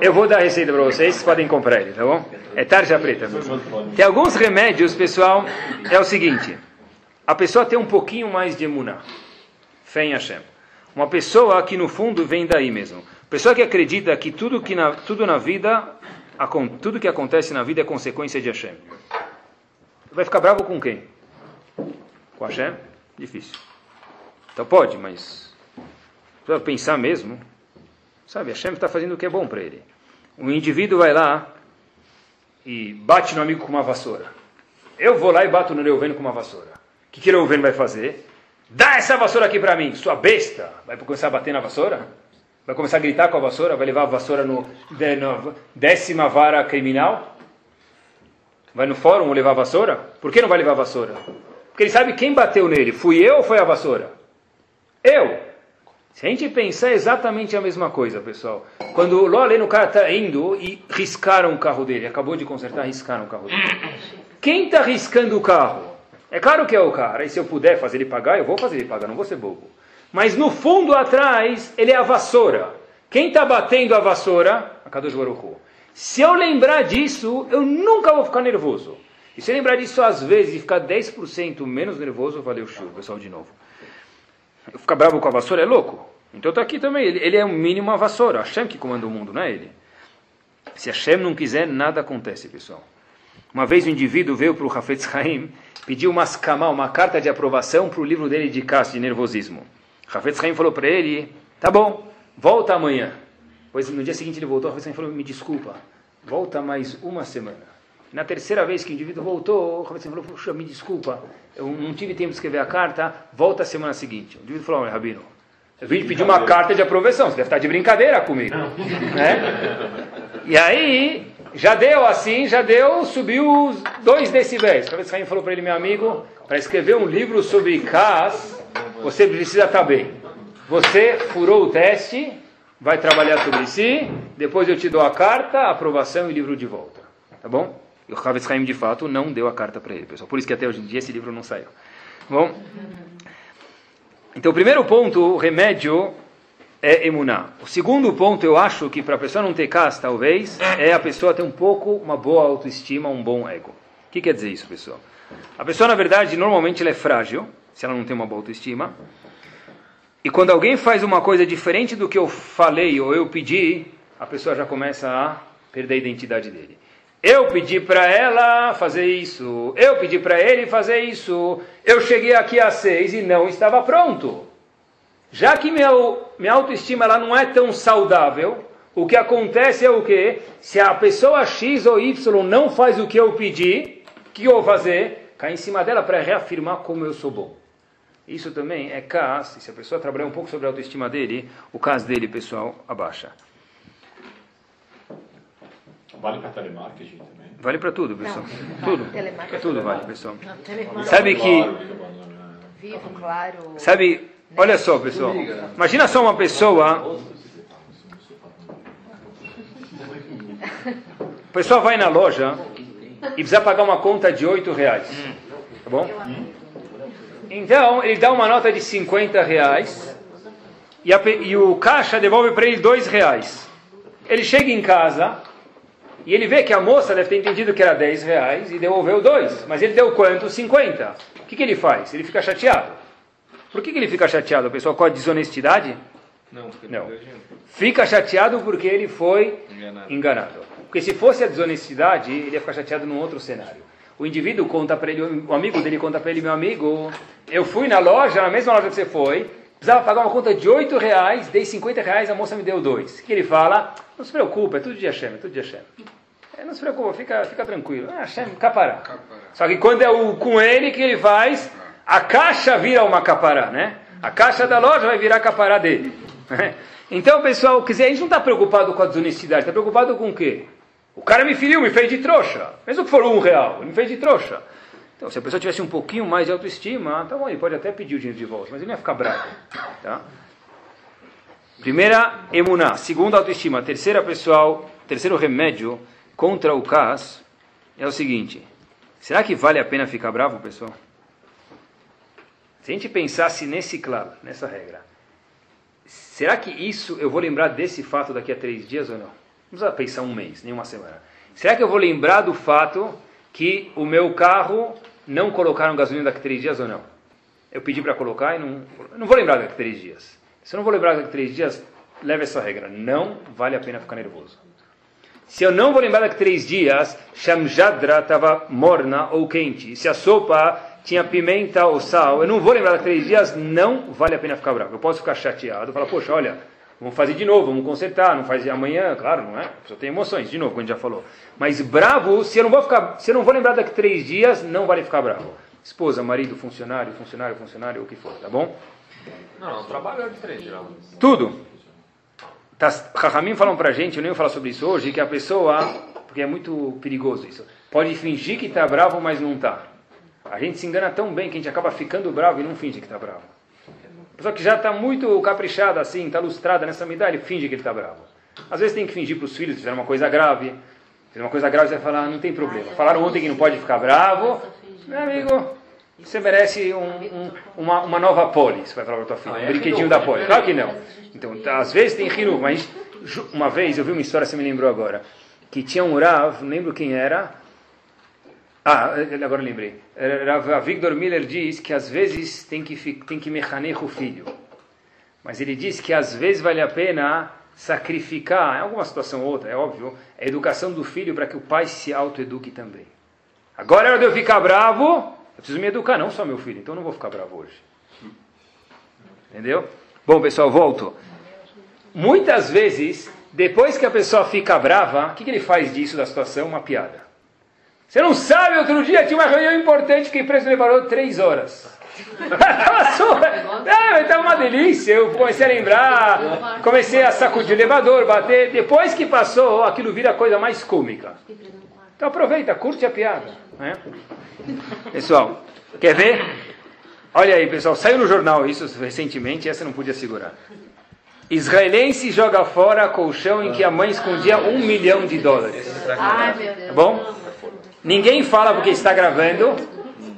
S1: Eu vou dar a receita para vocês, vocês podem comprar ele, tá bom? É tarja preta. Tem alguns remédios, pessoal, é o seguinte. A pessoa tem um pouquinho mais de emuná. Fé em Hashem. Uma pessoa que no fundo vem daí mesmo. Pessoa que acredita que tudo, que na, tudo na vida, tudo que acontece na vida é consequência de Hashem. Vai ficar bravo com quem? Com Hashem? Difícil. Então pode, mas precisa pensar mesmo. Sabe, Hashem está fazendo o que é bom para ele. Um indivíduo vai lá e bate no amigo com uma vassoura. Eu vou lá e bato no Reuven com uma vassoura. O que, que Reuven vai fazer? Dá essa vassoura aqui para mim, sua besta! Vai começar a bater na vassoura? Vai começar a gritar com a vassoura? Vai levar a vassoura no, no décima vara criminal? Vai no fórum levar a vassoura? Por que não vai levar a vassoura? Porque ele sabe quem bateu nele. Fui eu ou foi a vassoura? Eu! Se a gente pensar exatamente a mesma coisa, pessoal. Quando o Loleno, o cara está indo e riscaram o carro dele. Acabou de consertar, riscaram o carro dele. Quem está riscando o carro? É claro que é o cara. E se eu puder fazer ele pagar, eu vou fazer ele pagar, não vou ser bobo. Mas no fundo atrás, ele é a vassoura. Quem está batendo a vassoura? A Kadosh. Se eu lembrar disso, eu nunca vou ficar nervoso. E se eu lembrar disso às vezes e ficar 10% menos nervoso, valeu show, pessoal, de novo. Eu ficar bravo com a vassoura é louco. Então está aqui também. Ele, ele é o mínimo a vassoura. Hashem que comanda o mundo, não é ele. Se Hashem não quiser, nada acontece, pessoal. Uma vez o indivíduo veio para o Hafetz Haim, pediu uma skama, uma carta de aprovação para o livro dele de caça de nervosismo. Hafetz Haim falou para ele, tá bom, volta amanhã. Pois no dia seguinte ele voltou, Hafetz Haim falou, me desculpa, volta mais uma semana. Na terceira vez que o indivíduo voltou, o Haim falou, puxa, me desculpa, eu não tive tempo de escrever a carta, volta a semana seguinte. O indivíduo falou, olha, Rabino, eu vim pedir uma carta de aprovação, você deve estar de brincadeira comigo. Né? E aí, já deu assim, já deu, subiu os dois decibéis. O Hafetz Haim falou para ele, meu amigo, para escrever um livro sobre CAS, você precisa estar bem. Você furou o teste, vai trabalhar sobre si, depois eu te dou a carta, a aprovação e livro de volta. Tá bom? E o Havetz de fato, não deu a carta para ele, pessoal. Por isso que até hoje em dia esse livro não saiu. Bom? Então, o primeiro ponto, o remédio, é emuná. O segundo ponto, eu acho que para a pessoa não ter cas, talvez, é a pessoa ter um pouco, uma boa autoestima, um bom ego. O que quer dizer isso, pessoal? A pessoa, na verdade, normalmente ela é frágil, se ela não tem uma boa autoestima. E quando alguém faz uma coisa diferente do que eu falei ou eu pedi, a pessoa já começa a perder a identidade dele. Eu pedi para ela fazer isso, eu pedi para ele fazer isso, eu cheguei aqui às seis e não estava pronto. Já que minha, minha autoestima ela não é tão saudável, o que acontece é o quê? Se a pessoa X ou Y não faz o que eu pedi, o que eu vou fazer? Cair em cima dela para reafirmar como eu sou bom. Isso também é cas, se a pessoa trabalhar um pouco sobre a autoestima dele, o cas dele, pessoal, abaixa.
S4: Vale para telemarketing também?
S1: Vale para tudo, pessoal.
S3: Não,
S1: tudo.
S3: telemarketing.
S1: Tudo vale, pessoal.
S3: Não.
S1: Sabe que
S3: Vivo, claro.
S1: Sabe, olha só, pessoal. Imagina só uma pessoa. A pessoa vai na loja e precisa pagar uma conta de 8 reais. Tá bom? Então, ele dá uma nota de 50 reais e, a e o caixa devolve para ele 2 reais. Ele chega em casa e ele vê que a moça deve ter entendido que era 10 reais e devolveu 2. Mas ele deu quanto? 50. O que, que ele faz? Ele fica chateado. Por que, que ele fica chateado, pessoal? Com a desonestidade?
S2: Não,
S1: Não. Fica chateado porque ele foi
S2: Enganado.
S1: enganado. Porque se fosse a desonestidade, ele ia ficar chateado num outro cenário. O indivíduo conta para ele, o amigo dele conta para ele, meu amigo, eu fui na loja, na mesma loja que você foi, precisava pagar uma conta de 8 reais, dei 50 reais, a moça me deu dois. O que ele fala? Não se preocupa, é tudo de Hashem, é tudo de Hashem. É, não se preocupa, fica, fica tranquilo. Ah, Hashem, capará. Só que quando é o, com ele, que ele faz? A caixa vira uma capará, né? A caixa da loja vai virar capará dele. Então, pessoal, quer dizer, a gente não está preocupado com a desonestidade, está preocupado com o quê? O cara me feriu, me fez de trouxa. Mesmo que for um real, ele me fez de trouxa. Então, se a pessoa tivesse um pouquinho mais de autoestima, tá bom, ele pode até pedir o dinheiro de volta, mas ele não ia ficar bravo. Tá? Primeira, emuná. Segunda, autoestima. Terceira, pessoal, terceiro remédio contra o cas é o seguinte. Será que vale a pena ficar bravo, pessoal? Se a gente pensasse nesse claro, nessa regra, será que isso eu vou lembrar desse fato daqui a três dias ou não? Não precisa pensar um mês, nem uma semana. Será que eu vou lembrar do fato que o meu carro não colocaram gasolina daqui a três dias ou não? Eu pedi para colocar e não. Não vou lembrar daqui a três dias. Se eu não vou lembrar daqui a três dias, leve essa regra. Não vale a pena ficar nervoso. Se eu não vou lembrar daqui a três dias, Shamjadra estava morna ou quente. Se a sopa tinha pimenta ou sal, eu não vou lembrar daqui três dias, não vale a pena ficar bravo. Eu posso ficar chateado, falar, poxa, olha, vamos fazer de novo, vamos consertar, não faz amanhã, claro, não é? Só tem emoções, de novo, gente já falou. Mas bravo, se eu não vou ficar, se eu não vou lembrar daqui três dias, não vale ficar bravo. Esposa, marido, funcionário, funcionário, funcionário, o que for, tá bom?
S2: Não, não, trabalho é de três, geralmente.
S1: Tudo. Tá, Rahamim falam pra gente, eu nem vou falar sobre isso hoje, que a pessoa, porque é muito perigoso isso, pode fingir que está bravo, mas não está. A gente se engana tão bem que a gente acaba ficando bravo e não finge que está bravo. A pessoa que já está muito caprichada assim, está lustrada nessa medalha, ele finge que ele está bravo. Às vezes tem que fingir para os filhos, fizeram uma coisa grave, fizeram uma coisa grave, você vai falar, ah, não tem problema. Falaram ontem que não pode ficar bravo, meu amigo, você merece um, um, uma, uma, nova pole, você vai falar para tua filha, um brinquedinho da pole. Claro que não. Então, às vezes tem riru, mas uma vez eu vi uma história, você me lembrou agora, que tinha um Rav, não lembro quem era, ah, agora lembrei. Rav Victor Miller diz que às vezes tem que, tem que mecanear o filho. Mas ele diz que às vezes vale a pena sacrificar, em alguma situação ou outra, é óbvio, a educação do filho para que o pai se autoeduque também. Agora é hora de eu ficar bravo, eu preciso me educar, não só meu filho, então eu não vou ficar bravo hoje. Entendeu? Bom, pessoal, volto. Muitas vezes, depois que a pessoa fica brava, o que, que ele faz disso da situação? Uma piada. Você não sabe, outro dia tinha uma reunião importante que a empresa levou três horas. Estava é, uma delícia. Eu comecei a lembrar, comecei a sacudir o elevador, bater. Depois que passou, aquilo vira a coisa mais cômica. Então aproveita, curte a piada. Né? Pessoal, quer ver? Olha aí, pessoal, saiu no jornal isso recentemente, essa não podia segurar. Israelense joga fora colchão em que a mãe escondia um milhão de dólares. Ai, meu Deus. Tá bom? Ninguém fala porque está gravando.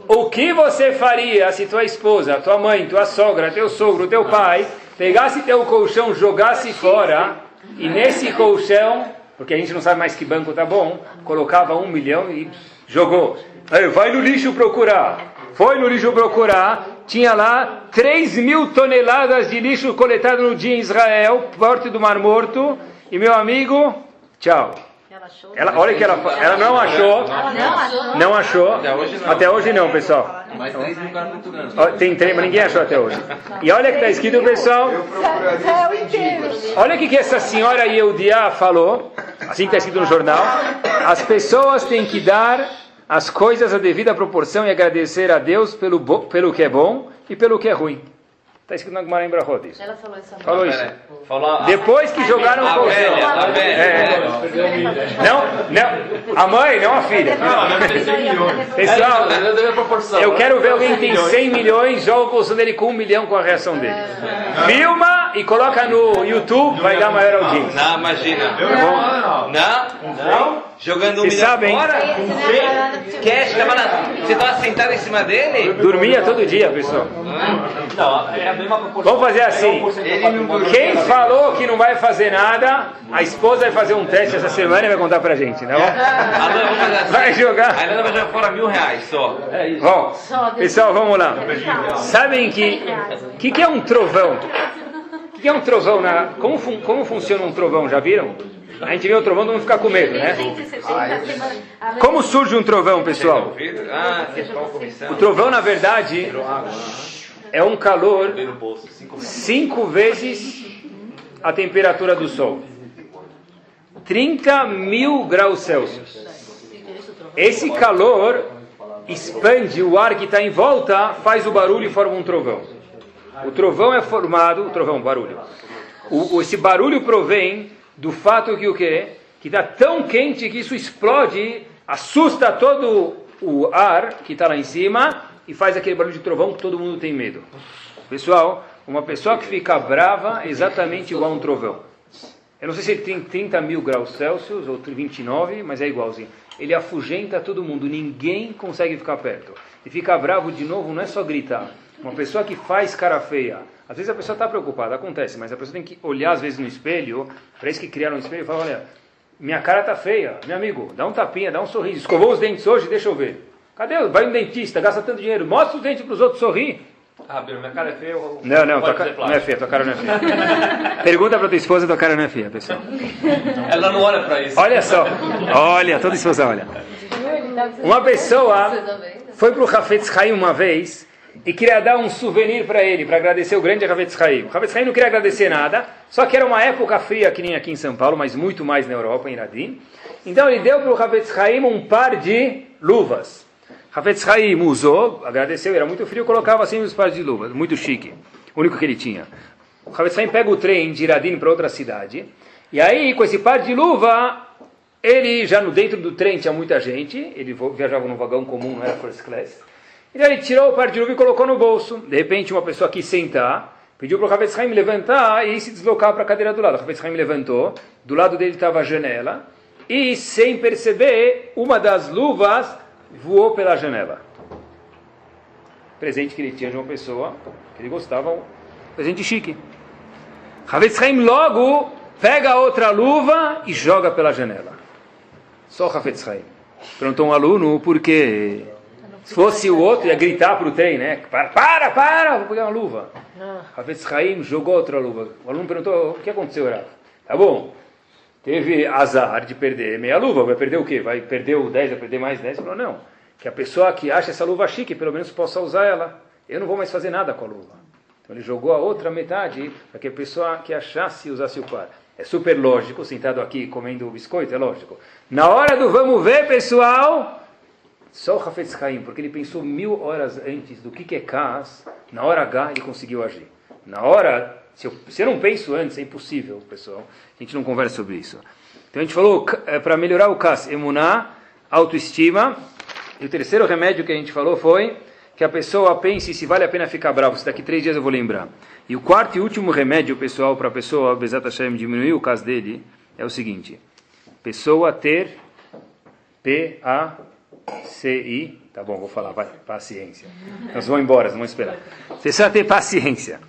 S1: O que você faria se tua esposa, tua mãe, tua sogra, teu sogro, teu pai pegasse teu colchão, jogasse fora e nesse colchão, porque a gente não sabe mais que banco tá bom, colocava um milhão e jogou. Aí, vai no lixo procurar. Foi no lixo procurar, tinha lá 3 mil toneladas de lixo coletado no dia em Israel, perto do Mar Morto. E meu amigo, tchau. Ela, olha que ela, ela não achou. Não achou. Até hoje não, pessoal. Tem trem, mas ninguém achou até hoje. E olha que está escrito, pessoal. Olha o que, que essa senhora Yehudia falou. Assim que está escrito no jornal. As pessoas têm que dar as coisas à devida proporção e agradecer a Deus pelo, pelo que é bom e pelo que é ruim. Está escrito na Gemara em Brahot isso. Ela falou isso. Falou isso. Falou, Depois que jogaram o colchão. É. Não, não. A mãe, não a filha. Pessoal, eu quero ver alguém que tem 100 milhões, joga o colchão dele com um milhão com a reação dele. Filma e coloca no YouTube, vai dar maior audiência.
S2: Não, imagina. Não? Não? Jogando um milhão
S1: sabem.
S2: fora? Cash, tava na... Você estava sentado em cima dele?
S1: Dormia todo dia, pessoal.
S2: Não, é a mesma proporção.
S1: Vamos fazer assim. Quem falou que não vai fazer nada, a esposa vai fazer um teste essa semana e vai contar pra gente, não?
S2: Assim.
S1: Vai jogar.
S2: A Helena vai jogar fora mil reais só.
S1: É isso. Bom, pessoal, vamos lá. Sabem que o que, que é um trovão? O que é um trovão? Na, como, fun, como funciona um trovão? Já viram? A gente vê o trovão, não ficar com medo, né? Como surge um trovão, pessoal? O trovão, na verdade, é um calor cinco vezes a temperatura do Sol. 30 mil graus Celsius. Esse calor expande o ar que está em volta, faz o barulho e forma um trovão. O trovão é formado, o trovão, barulho. O, esse barulho provém do fato que o quê? Que está tão quente que isso explode, assusta todo o ar que está lá em cima e faz aquele barulho de trovão que todo mundo tem medo. Pessoal, uma pessoa que fica brava é exatamente igual a um trovão. Eu não sei se ele tem 30 mil graus Celsius ou 29, mas é igualzinho. Ele afugenta todo mundo, ninguém consegue ficar perto. E ficar bravo de novo não é só gritar. Uma pessoa que faz cara feia, às vezes a pessoa está preocupada, acontece, mas a pessoa tem que olhar às vezes no espelho, para isso que criaram um espelho e falar, olha, minha cara tá feia, meu amigo, dá um tapinha, dá um sorriso. Escovou os dentes hoje, deixa eu ver. Cadê? Vai no dentista, gasta tanto dinheiro, mostra os dentes para os outros sorrir.
S2: Ah, Biro, minha cara é feia. Eu...
S1: Não, não, tua cara não é feia, tua cara não é feia. Pergunta para tua esposa, tua cara não é feia, pessoal.
S2: Ela não olha para isso.
S1: Olha só, olha, toda esposa olha. Uma pessoa foi para o Hafetz Haim uma vez e queria dar um souvenir para ele, para agradecer o grande Havetz Haim. O Havetz Haim não queria agradecer nada, só que era uma época fria que nem aqui em São Paulo, mas muito mais na Europa, em Iradim. Então ele deu para o Havetz Haim um par de luvas. Havetz Haim usou, agradeceu, era muito frio, colocava assim os pares de luvas, muito chique, o único que ele tinha. O Havetz Haim pega o trem de Iradim para outra cidade, e aí com esse par de luva, ele já no dentro do trem tinha muita gente, ele viajava num vagão comum, não era first class. E aí ele tirou o par de luva e colocou no bolso. De repente, uma pessoa quis sentar, pediu para o Havetz Haim levantar e se deslocar para a cadeira do lado. O Havetz Haim levantou, do lado dele estava a janela, e sem perceber, uma das luvas voou pela janela. Presente que ele tinha de uma pessoa que ele gostava, um presente chique. Havetz Haim logo pega outra luva e joga pela janela. Só Havetz Haim. Perguntou um aluno por quê? Se fosse o outro, ia gritar para o trem, né? Para, para, para, vou pegar uma luva. Havetz Haim jogou outra luva. O aluno perguntou, o que aconteceu, Rav? Tá bom, teve azar de perder meia luva, vai perder o quê? Vai perder o 10, vai perder mais 10? Ele falou, não, que a pessoa que acha essa luva chique, pelo menos possa usar ela. Eu não vou mais fazer nada com a luva. Então ele jogou a outra metade para que a pessoa que achasse usasse o par. É super lógico, sentado aqui comendo biscoito, é lógico. Na hora do vamos ver, pessoal, só o Hafetz Haim, porque ele pensou mil horas antes do que, que é Kaas, na hora H ele conseguiu agir. Na hora, se eu, se eu não penso antes, é impossível, pessoal. A gente não conversa sobre isso. Então a gente falou, é, para melhorar o Kaas, emuná, autoestima. E o terceiro remédio que a gente falou foi que a pessoa pense se vale a pena ficar bravo. Se daqui três dias eu vou lembrar. E o quarto e último remédio, pessoal, para a pessoa, Bezat Hashem, diminuir o caso dele, é o seguinte. Pessoa ter P-A C-I, tá bom, vou falar, vai, paciência. Nós vamos embora, nós vamos esperar. Você precisa ter paciência.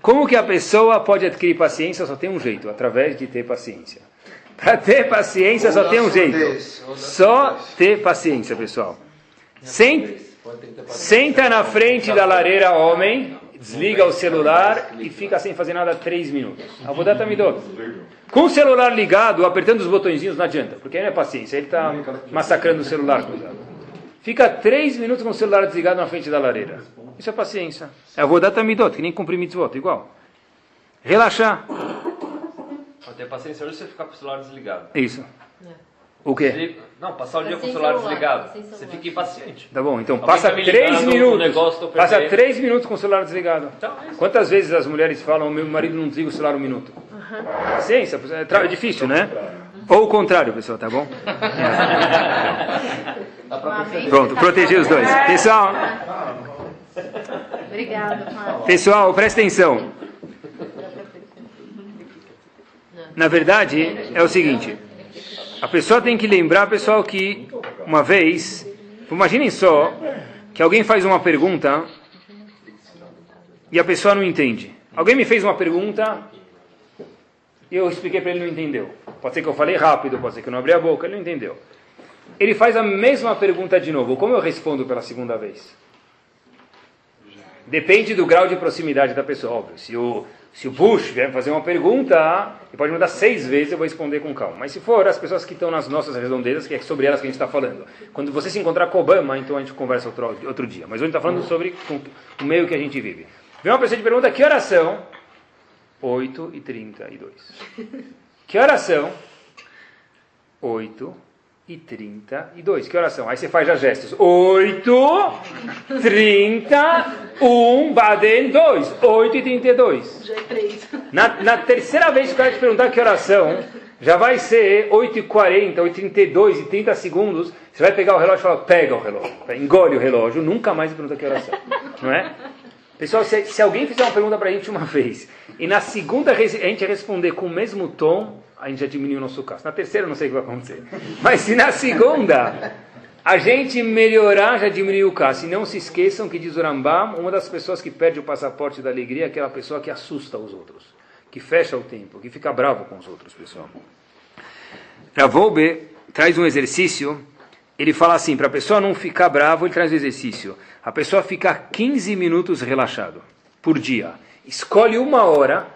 S1: Como que a pessoa pode adquirir paciência? Só tem um jeito, através de ter paciência. Para ter paciência só tem um jeito. Só ter paciência, pessoal. Senta, senta na frente da lareira, homem, desliga o celular e fica sem fazer nada três minutos. Avodata Midot. Com o celular ligado, apertando os botõezinhos, não adianta, porque aí não é paciência, ele está massacrando o celular. Fica três minutos com o celular desligado na frente da lareira. Isso é paciência. É Avodata Midot, que nem cumprir mitzvot, igual. Relaxar.
S2: Ter paciência hoje você ficar com o celular desligado.
S1: Isso. O quê?
S2: Não, passar o dia com o celular desligado. Você fica impaciente.
S1: Tá bom, então
S2: Alguém
S1: passa três minutos.
S2: negócio,
S1: Passa três minutos com o celular desligado.
S2: Então, é.
S1: Quantas vezes as mulheres falam, meu marido não desliga o celular um minuto? Paciência, é é difícil, né? Ou o contrário, pessoal, tá bom? Pronto, protegi os dois. Pessoal,
S3: Obrigada,
S1: pessoal, presta atenção. Na verdade, é o seguinte. A pessoa tem que lembrar, pessoal, que uma vez, imaginem só, que alguém faz uma pergunta e a pessoa não entende. Alguém me fez uma pergunta e eu expliquei para ele não entendeu. Pode ser que eu falei rápido, pode ser que eu não abri a boca, ele não entendeu. Ele faz a mesma pergunta de novo. Como eu respondo pela segunda vez? Depende do grau de proximidade da pessoa. Óbvio, se o, se o Bush vier fazer uma pergunta, ele pode mandar seis vezes, eu vou responder com calma. Mas se for as pessoas que estão nas nossas redondezas, que é sobre elas que a gente está falando. Quando você se encontrar com Obama, então a gente conversa outro, outro dia. Mas hoje a gente está falando sobre com- o meio que a gente vive. Vem uma pessoa e te pergunta, que horas são? 8 e 32. Que horas são? 8 e 32. Que horas são? Aí você faz já gestos. 8, 30, 1, Baden 2. 8 e 32.
S5: Já é três.
S1: Na, na terceira vez que o cara te perguntar que horas são, já vai ser 8 e 40, 8 e 32 e 30 segundos. Você vai pegar o relógio e falar, pega o relógio. Engole o relógio, nunca mais pergunta que horas são. Não é? Pessoal, se, se alguém fizer uma pergunta para a gente uma vez, e na segunda a gente responder com o mesmo tom, a gente já diminuiu o nosso caso. Na terceira, não sei o que vai acontecer. Mas se na segunda a gente melhorar, já diminuiu o caso. E não se esqueçam que diz o Rambam, uma das pessoas que perde o passaporte da alegria é aquela pessoa que assusta os outros, que fecha o tempo, que fica bravo com os outros, pessoal. Ravolbe traz um exercício, ele fala assim, para a pessoa não ficar bravo, ele traz o um exercício. A pessoa fica 15 minutos relaxado por dia. Escolhe uma hora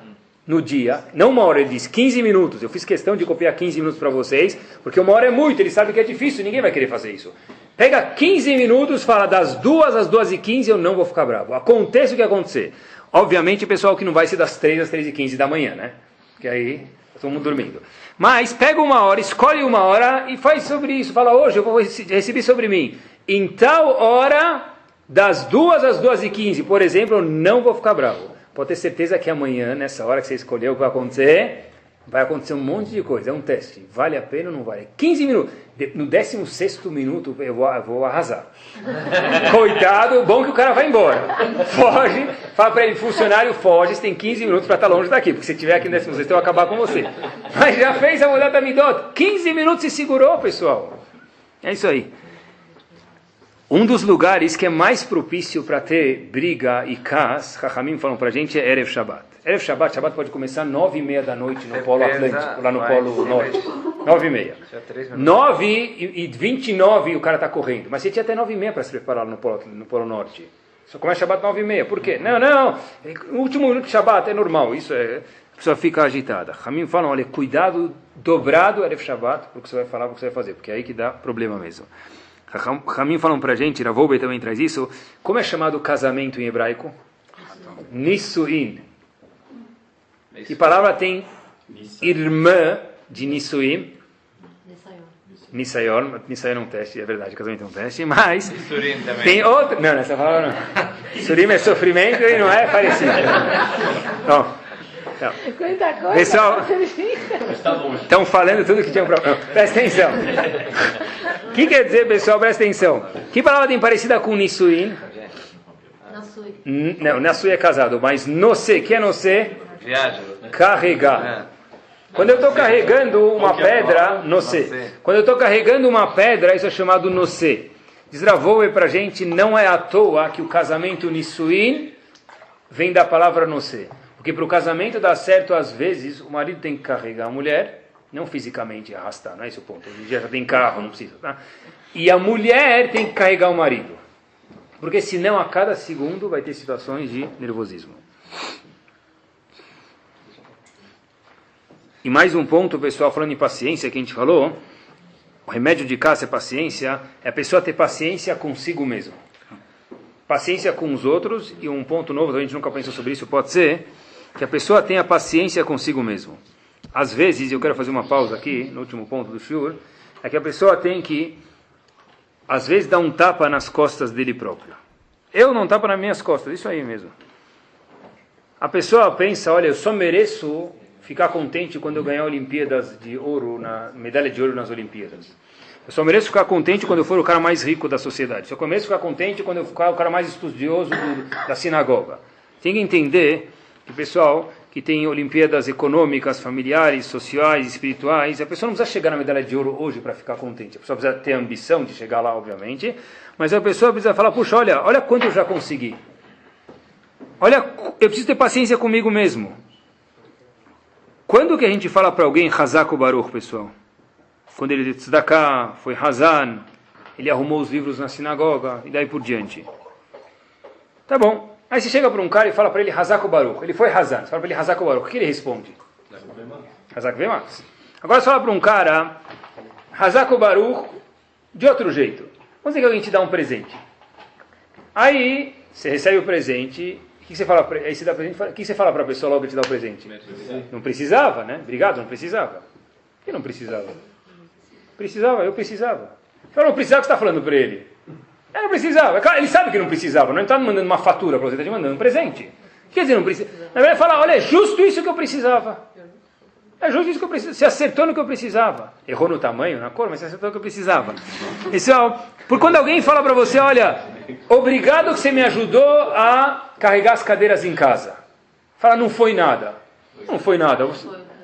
S1: no dia, não uma hora, ele diz 15 minutos. Eu fiz questão de copiar 15 minutos para vocês, porque uma hora é muito, ele sabe que é difícil, ninguém vai querer fazer isso. Pega 15 minutos, fala das duas às duas e 15, eu não vou ficar bravo. Aconteça o que acontecer. Obviamente, pessoal, que não vai ser das 3 às 3 e 15 da manhã, né? Que aí todo mundo dormindo. Mas pega uma hora, escolhe uma hora e faz sobre isso. Fala, hoje eu vou receber sobre mim. Em tal hora, das duas às duas e 15, por exemplo, eu não vou ficar bravo. Pode ter certeza que amanhã, nessa hora que você escolheu o que vai acontecer, vai acontecer um monte de coisa. É um teste. Vale a pena ou não vale? 15 minutos. No 16 minuto eu vou, eu vou arrasar. Coitado, bom que o cara vai embora. Foge, fala para ele, funcionário, foge, você tem 15 minutos para estar tá longe daqui, porque se tiver aqui no 16 eu vou acabar com você. Mas já fez a mulher da Midot. 15 minutos e segurou, pessoal. É isso aí. Um dos lugares que é mais propício para ter briga e cas, Rahamim falam para a gente, é Erev Shabbat. Erev Shabbat, Shabbat pode começar nove e meia da noite no Polo Atlântico, lá no Polo Norte. Nove e meia. Nove e vinte e nove o cara está correndo. Mas você tinha até nove e meia para se preparar no Polo, no Polo Norte. Só começa Shabbat nove e meia. Por quê? Não, não. O último minuto de Shabbat é normal. Isso é... A pessoa fica agitada. Ramim falam, olha, cuidado dobrado Erev Shabbat, porque você vai falar, o que você vai fazer. Porque é aí que dá problema mesmo. Ramim falam para a gente, Ravoube também traz isso. Como é chamado casamento em hebraico? Nisuin. Que palavra tem irmã de Nisuim? Nisayon. Nisayon é um teste, é verdade, casamento é um teste, mas tem outra. Não, nessa palavra não. Surim é sofrimento e não é parecido. Não. Não. Pessoal, estão falando tudo que tinha para. Presta atenção. O que quer dizer, pessoal? Presta atenção. Que palavra tem parecida com Nisuin? Nasui. Não, Nasui é casado, mas Nose, que é Nose? Viagem. Carregar. É. Quando eu estou carregando uma pedra, Nose. Quando eu estou carregando uma pedra, isso é chamado Nose. Diz Ravoué para a gente, não é à toa que o casamento Nisuin vem da palavra Nose. Porque para o casamento dar certo, às vezes, o marido tem que carregar a mulher não fisicamente arrastar, não é esse o ponto. Hoje em dia já tem carro, não precisa. Tá? E a mulher tem que carregar o marido. Porque senão a cada segundo vai ter situações de nervosismo. E mais um ponto, pessoal, falando em paciência que a gente falou. O remédio de caça é paciência, é a pessoa ter paciência consigo mesmo. Paciência com os outros, e um ponto novo, a gente nunca pensou sobre isso, pode ser que a pessoa tenha paciência consigo mesmo. Às vezes, eu quero fazer uma pausa aqui, no último ponto do Shur, é que a pessoa tem que, às vezes, dar um tapa nas costas dele próprio. Eu não tapa nas minhas costas, isso aí mesmo. A pessoa pensa, olha, eu só mereço ficar contente quando eu ganhar Olimpíadas de ouro, na medalha de ouro nas Olimpíadas. Eu só mereço ficar contente quando eu for o cara mais rico da sociedade. Só mereço ficar contente quando eu for o cara mais estudioso do, da sinagoga. Tem que entender que, pessoal, que tem Olimpíadas econômicas, familiares, sociais, espirituais. A pessoa não precisa chegar na medalha de ouro hoje para ficar contente. A pessoa precisa ter a ambição de chegar lá, obviamente. Mas a pessoa precisa falar: puxa, olha, olha quanto eu já consegui. Olha, eu preciso ter paciência comigo mesmo. Quando que a gente fala para alguém Hazako Baruch, pessoal? Quando ele cá, foi Hazan, ele arrumou os livros na sinagoga e daí por diante. Tá bom. Aí você chega para um cara e fala para ele Hazako Baruch. Ele foi Hazan. Você fala para ele Hazako Baruch. O que ele responde? Hazako Vemax. Agora você fala para um cara Hazako Baruch de outro jeito. Vamos dizer que alguém te dá um presente. Aí você recebe o presente. O que você fala? Aí você dá presente. O que você fala para a pessoa logo que te dá o presente? Não precisava, né? Obrigado, não precisava. Por que não precisava? Precisava, eu precisava. Eu não precisava, o que você está falando para ele? Ele não precisava. Ele sabe que não precisava. Não está mandando uma fatura para você, está te mandando um presente. Quer dizer, não precisa. Na verdade, fala, olha, é justo isso que eu precisava. É justo isso que eu preciso. Você acertou no que eu precisava. Errou no tamanho, na cor, mas você acertou no que eu precisava. Pessoal, por quando alguém fala para você, olha, obrigado que você me ajudou a carregar as cadeiras em casa. Fala, não foi nada. Não foi nada.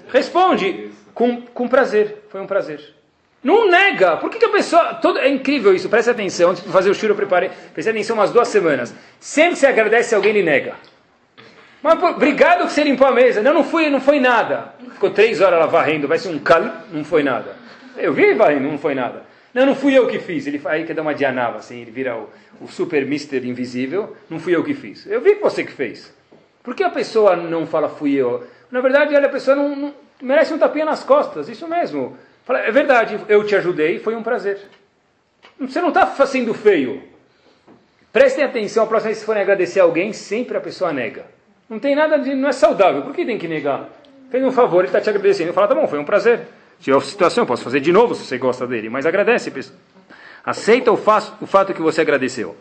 S1: Responde com, com prazer. Foi um prazer. Não nega. Por que, que a pessoa. Todo, é incrível isso, preste atenção. Antes de fazer o shiro, eu preparei. Preste atenção umas duas semanas. Sempre que você agradece alguém, ele nega. Mas obrigado que você limpou a mesa. Não, não foi, não foi nada. Ficou três horas lá varrendo, vai ser um cal, não foi nada. Eu vi varrendo, não foi nada. Não, não fui eu que fiz. Ele aí quer dar uma dianava, assim, ele vira o, o super mister invisível. Não fui eu que fiz. Eu vi que você que fez. Por que a pessoa não fala fui eu? Na verdade, olha, a pessoa não, não merece um tapinha nas costas, isso mesmo. Fala, é verdade, eu te ajudei, foi um prazer. Você não está sendo feio. Prestem atenção, a próxima vez que forem agradecer alguém, sempre a pessoa nega. Não tem nada de. não é saudável. Por que tem que negar? Fez um favor, ele está te agradecendo. Fala, tá bom, foi um prazer. Se a situação, eu posso fazer de novo se você gosta dele. Mas agradece. Aceita o, fato, o fato que você agradeceu.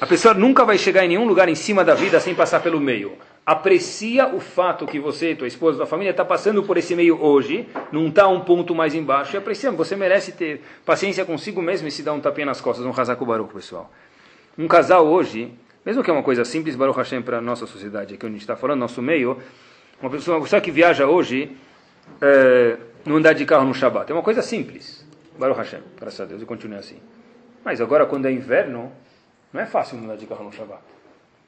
S1: A pessoa nunca vai chegar em nenhum lugar em cima da vida sem passar pelo meio. Aprecia o fato que você, tua esposa, tua família está passando por esse meio hoje, não está um ponto mais embaixo. E aprecia, você merece ter paciência consigo mesmo e se dar um tapinha nas costas, um razaco baruco, pessoal. Um casal hoje mesmo que é uma coisa simples, Baruch Hashem, para a nossa sociedade, aqui onde a gente está falando, nosso meio, uma pessoa, uma pessoa que viaja hoje é, não andar de carro no Shabat. É uma coisa simples. Baruch Hashem, graças a Deus, e continue assim. Mas agora, quando é inverno, não é fácil andar de carro no Shabat.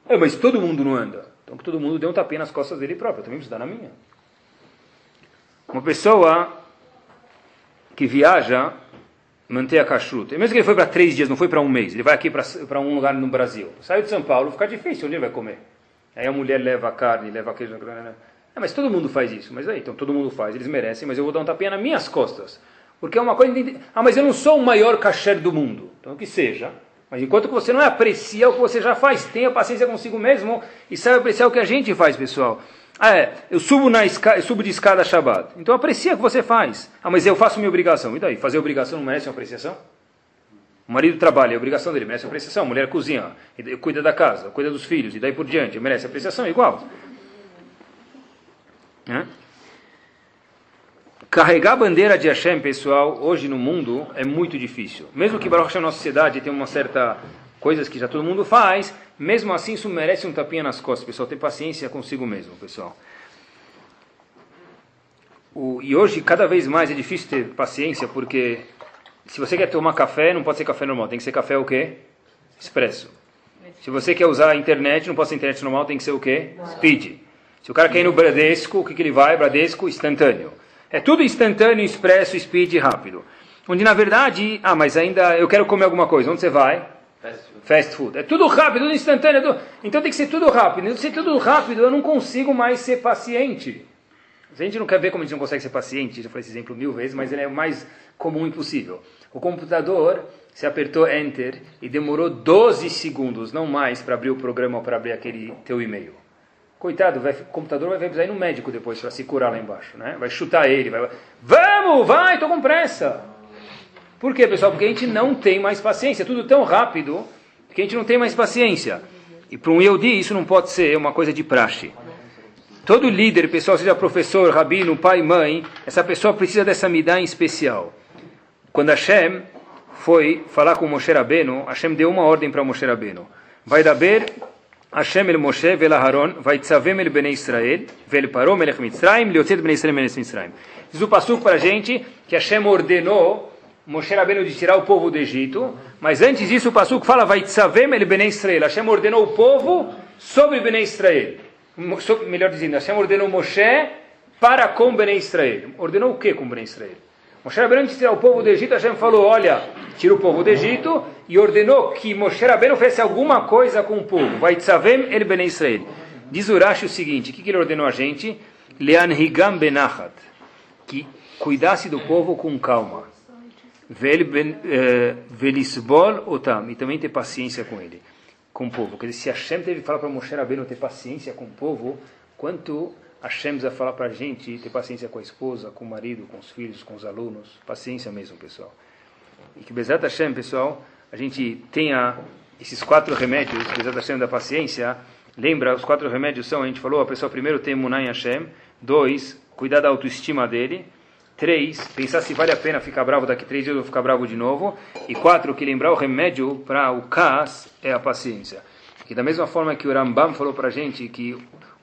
S1: É, mas todo mundo não anda. Então que todo mundo dê um tapinha nas costas dele próprio. Eu também preciso dar na minha. Uma pessoa que viaja manter a kashrut. Mesmo que ele foi para três dias, não foi para um mês, ele vai aqui para um lugar no Brasil. Saiu de São Paulo, fica difícil, onde ele vai comer? Aí a mulher leva a carne, leva queijo. É, mas todo mundo faz isso. Mas aí, então todo mundo faz, eles merecem, mas eu vou dar um tapinha nas minhas costas. Porque é uma coisa. Ah, mas eu não sou o maior kasher do mundo. Então que seja. Mas enquanto que você não aprecia o que você já faz, tenha paciência consigo mesmo e saiba apreciar o que a gente faz, pessoal. Ah, é, eu subo, na escada, eu subo de escada Shabbat. Então aprecia o que você faz. Ah, mas eu faço minha obrigação. E daí? Fazer obrigação não merece uma apreciação? O marido trabalha, é obrigação dele, merece apreciação. A mulher cozinha, cuida da casa, cuida dos filhos, e daí por diante, merece apreciação igual. Carregar a bandeira de Hashem, pessoal, hoje no mundo é muito difícil. Mesmo que Baruch Hashem, nossa sociedade, tenha uma certa coisas que já todo mundo faz, mesmo assim isso merece um tapinha nas costas, pessoal. Ter paciência consigo mesmo, pessoal. O, e hoje, cada vez mais é difícil ter paciência, porque se você quer tomar café, não pode ser café normal, tem que ser café o quê? Expresso. Se você quer usar a internet, não pode ser internet normal, tem que ser o quê? Speed. Se o cara quer ir no Bradesco, o que, que ele vai? Bradesco instantâneo. É tudo instantâneo, expresso, speed, rápido. Onde na verdade, ah, mas ainda eu quero comer alguma coisa. Onde você vai? Fast food. Fast food. É tudo rápido, tudo instantâneo. Tudo... Então tem que ser tudo rápido. Se tudo rápido, eu não consigo mais ser paciente. A gente não quer ver como a gente não consegue ser paciente, já falei esse exemplo mil vezes, mas ele é o mais comum impossível. O computador, você apertou Enter e demorou 12 segundos, não mais, para abrir o programa ou para abrir aquele teu e-mail. Coitado, vai, o computador vai precisar ir no médico depois para se curar lá embaixo, né? Vai chutar ele, vai... Vamos, vai, estou com pressa. Por quê, pessoal? Porque a gente não tem mais paciência. Tudo tão rápido que a gente não tem mais paciência. E para um Yehudi isso não pode ser uma coisa de praxe. Todo líder, pessoal, seja professor, rabino, pai, mãe, essa pessoa precisa dessa midá em especial. Quando Hashem foi falar com Moshe Rabbeinu, Hashem deu uma ordem para Moshe Rabbeinu. Vai daber Hashem el Moshe vel Aharon, vai tzavem el Bnei Israel, vel parou melech Mitzrayim, liotzet Bnei Israel melech Mitzrayim. Diz o passuco para a gente que Hashem ordenou Moshe Rabbeinu de tirar o povo do Egito, mas antes disso o Passuco fala, vai tzavem el Bnei Israel. Hashem ordenou o povo sobre Bnei Israel. Melhor dizendo, Hashem ordenou Moshe para com Bnei Israel. Ordenou o que com Bnei Israel? Moshe Rabbeinu antes de tirar o povo do Egito, Hashem falou, olha, tira o povo do Egito, e ordenou que Moshe Rabbeinu fizesse alguma coisa com o povo. Vai tzavem el Bnei Israel. Diz Urashi o seguinte, o que, que ele ordenou a gente? Leanhigam benachat. Que cuidasse do povo com calma. Eh, velisbol otam, e também ter paciência com ele, com o povo. Quer dizer, se Hashem teve que falar para Moshe Rabbeinu ter paciência com o povo, quanto Hashem vai falar para a gente ter paciência com a esposa, com o marido, com os filhos, com os alunos, paciência mesmo, pessoal. E que Bezat Hashem, pessoal, a gente tenha esses quatro remédios, Bezat Hashem da paciência, lembra, os quatro remédios são, a gente falou, a pessoa primeiro tem Munay Hashem, dois, cuidar da autoestima dele. Três, pensar se vale a pena ficar bravo daqui três dias ou ficar bravo de novo. E quatro, que lembrar o remédio para o cas é a paciência. Que da mesma forma que o Rambam falou para a gente que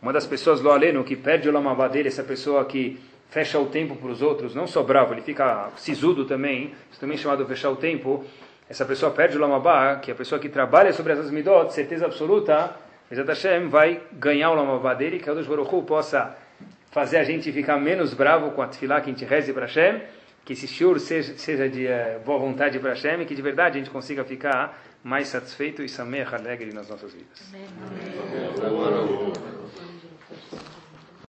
S1: uma das pessoas lo aleno que perde o lamavá dele, essa pessoa que fecha o tempo para os outros, não só bravo, ele fica sisudo também, isso também é chamado fechar o tempo. Essa pessoa perde o lamavá, que é a pessoa que trabalha sobre essas midot, certeza absoluta, Bezat Hashem vai ganhar o lamavá dele, que a Deus Baruch possa fazer a gente ficar menos bravo com a tefilá que a gente reze para Hashem, que esse shiur seja, seja de uh, boa vontade para Hashem e que de verdade a gente consiga ficar mais satisfeito e samer alegre nas nossas vidas. Amém. Amém. Thank you.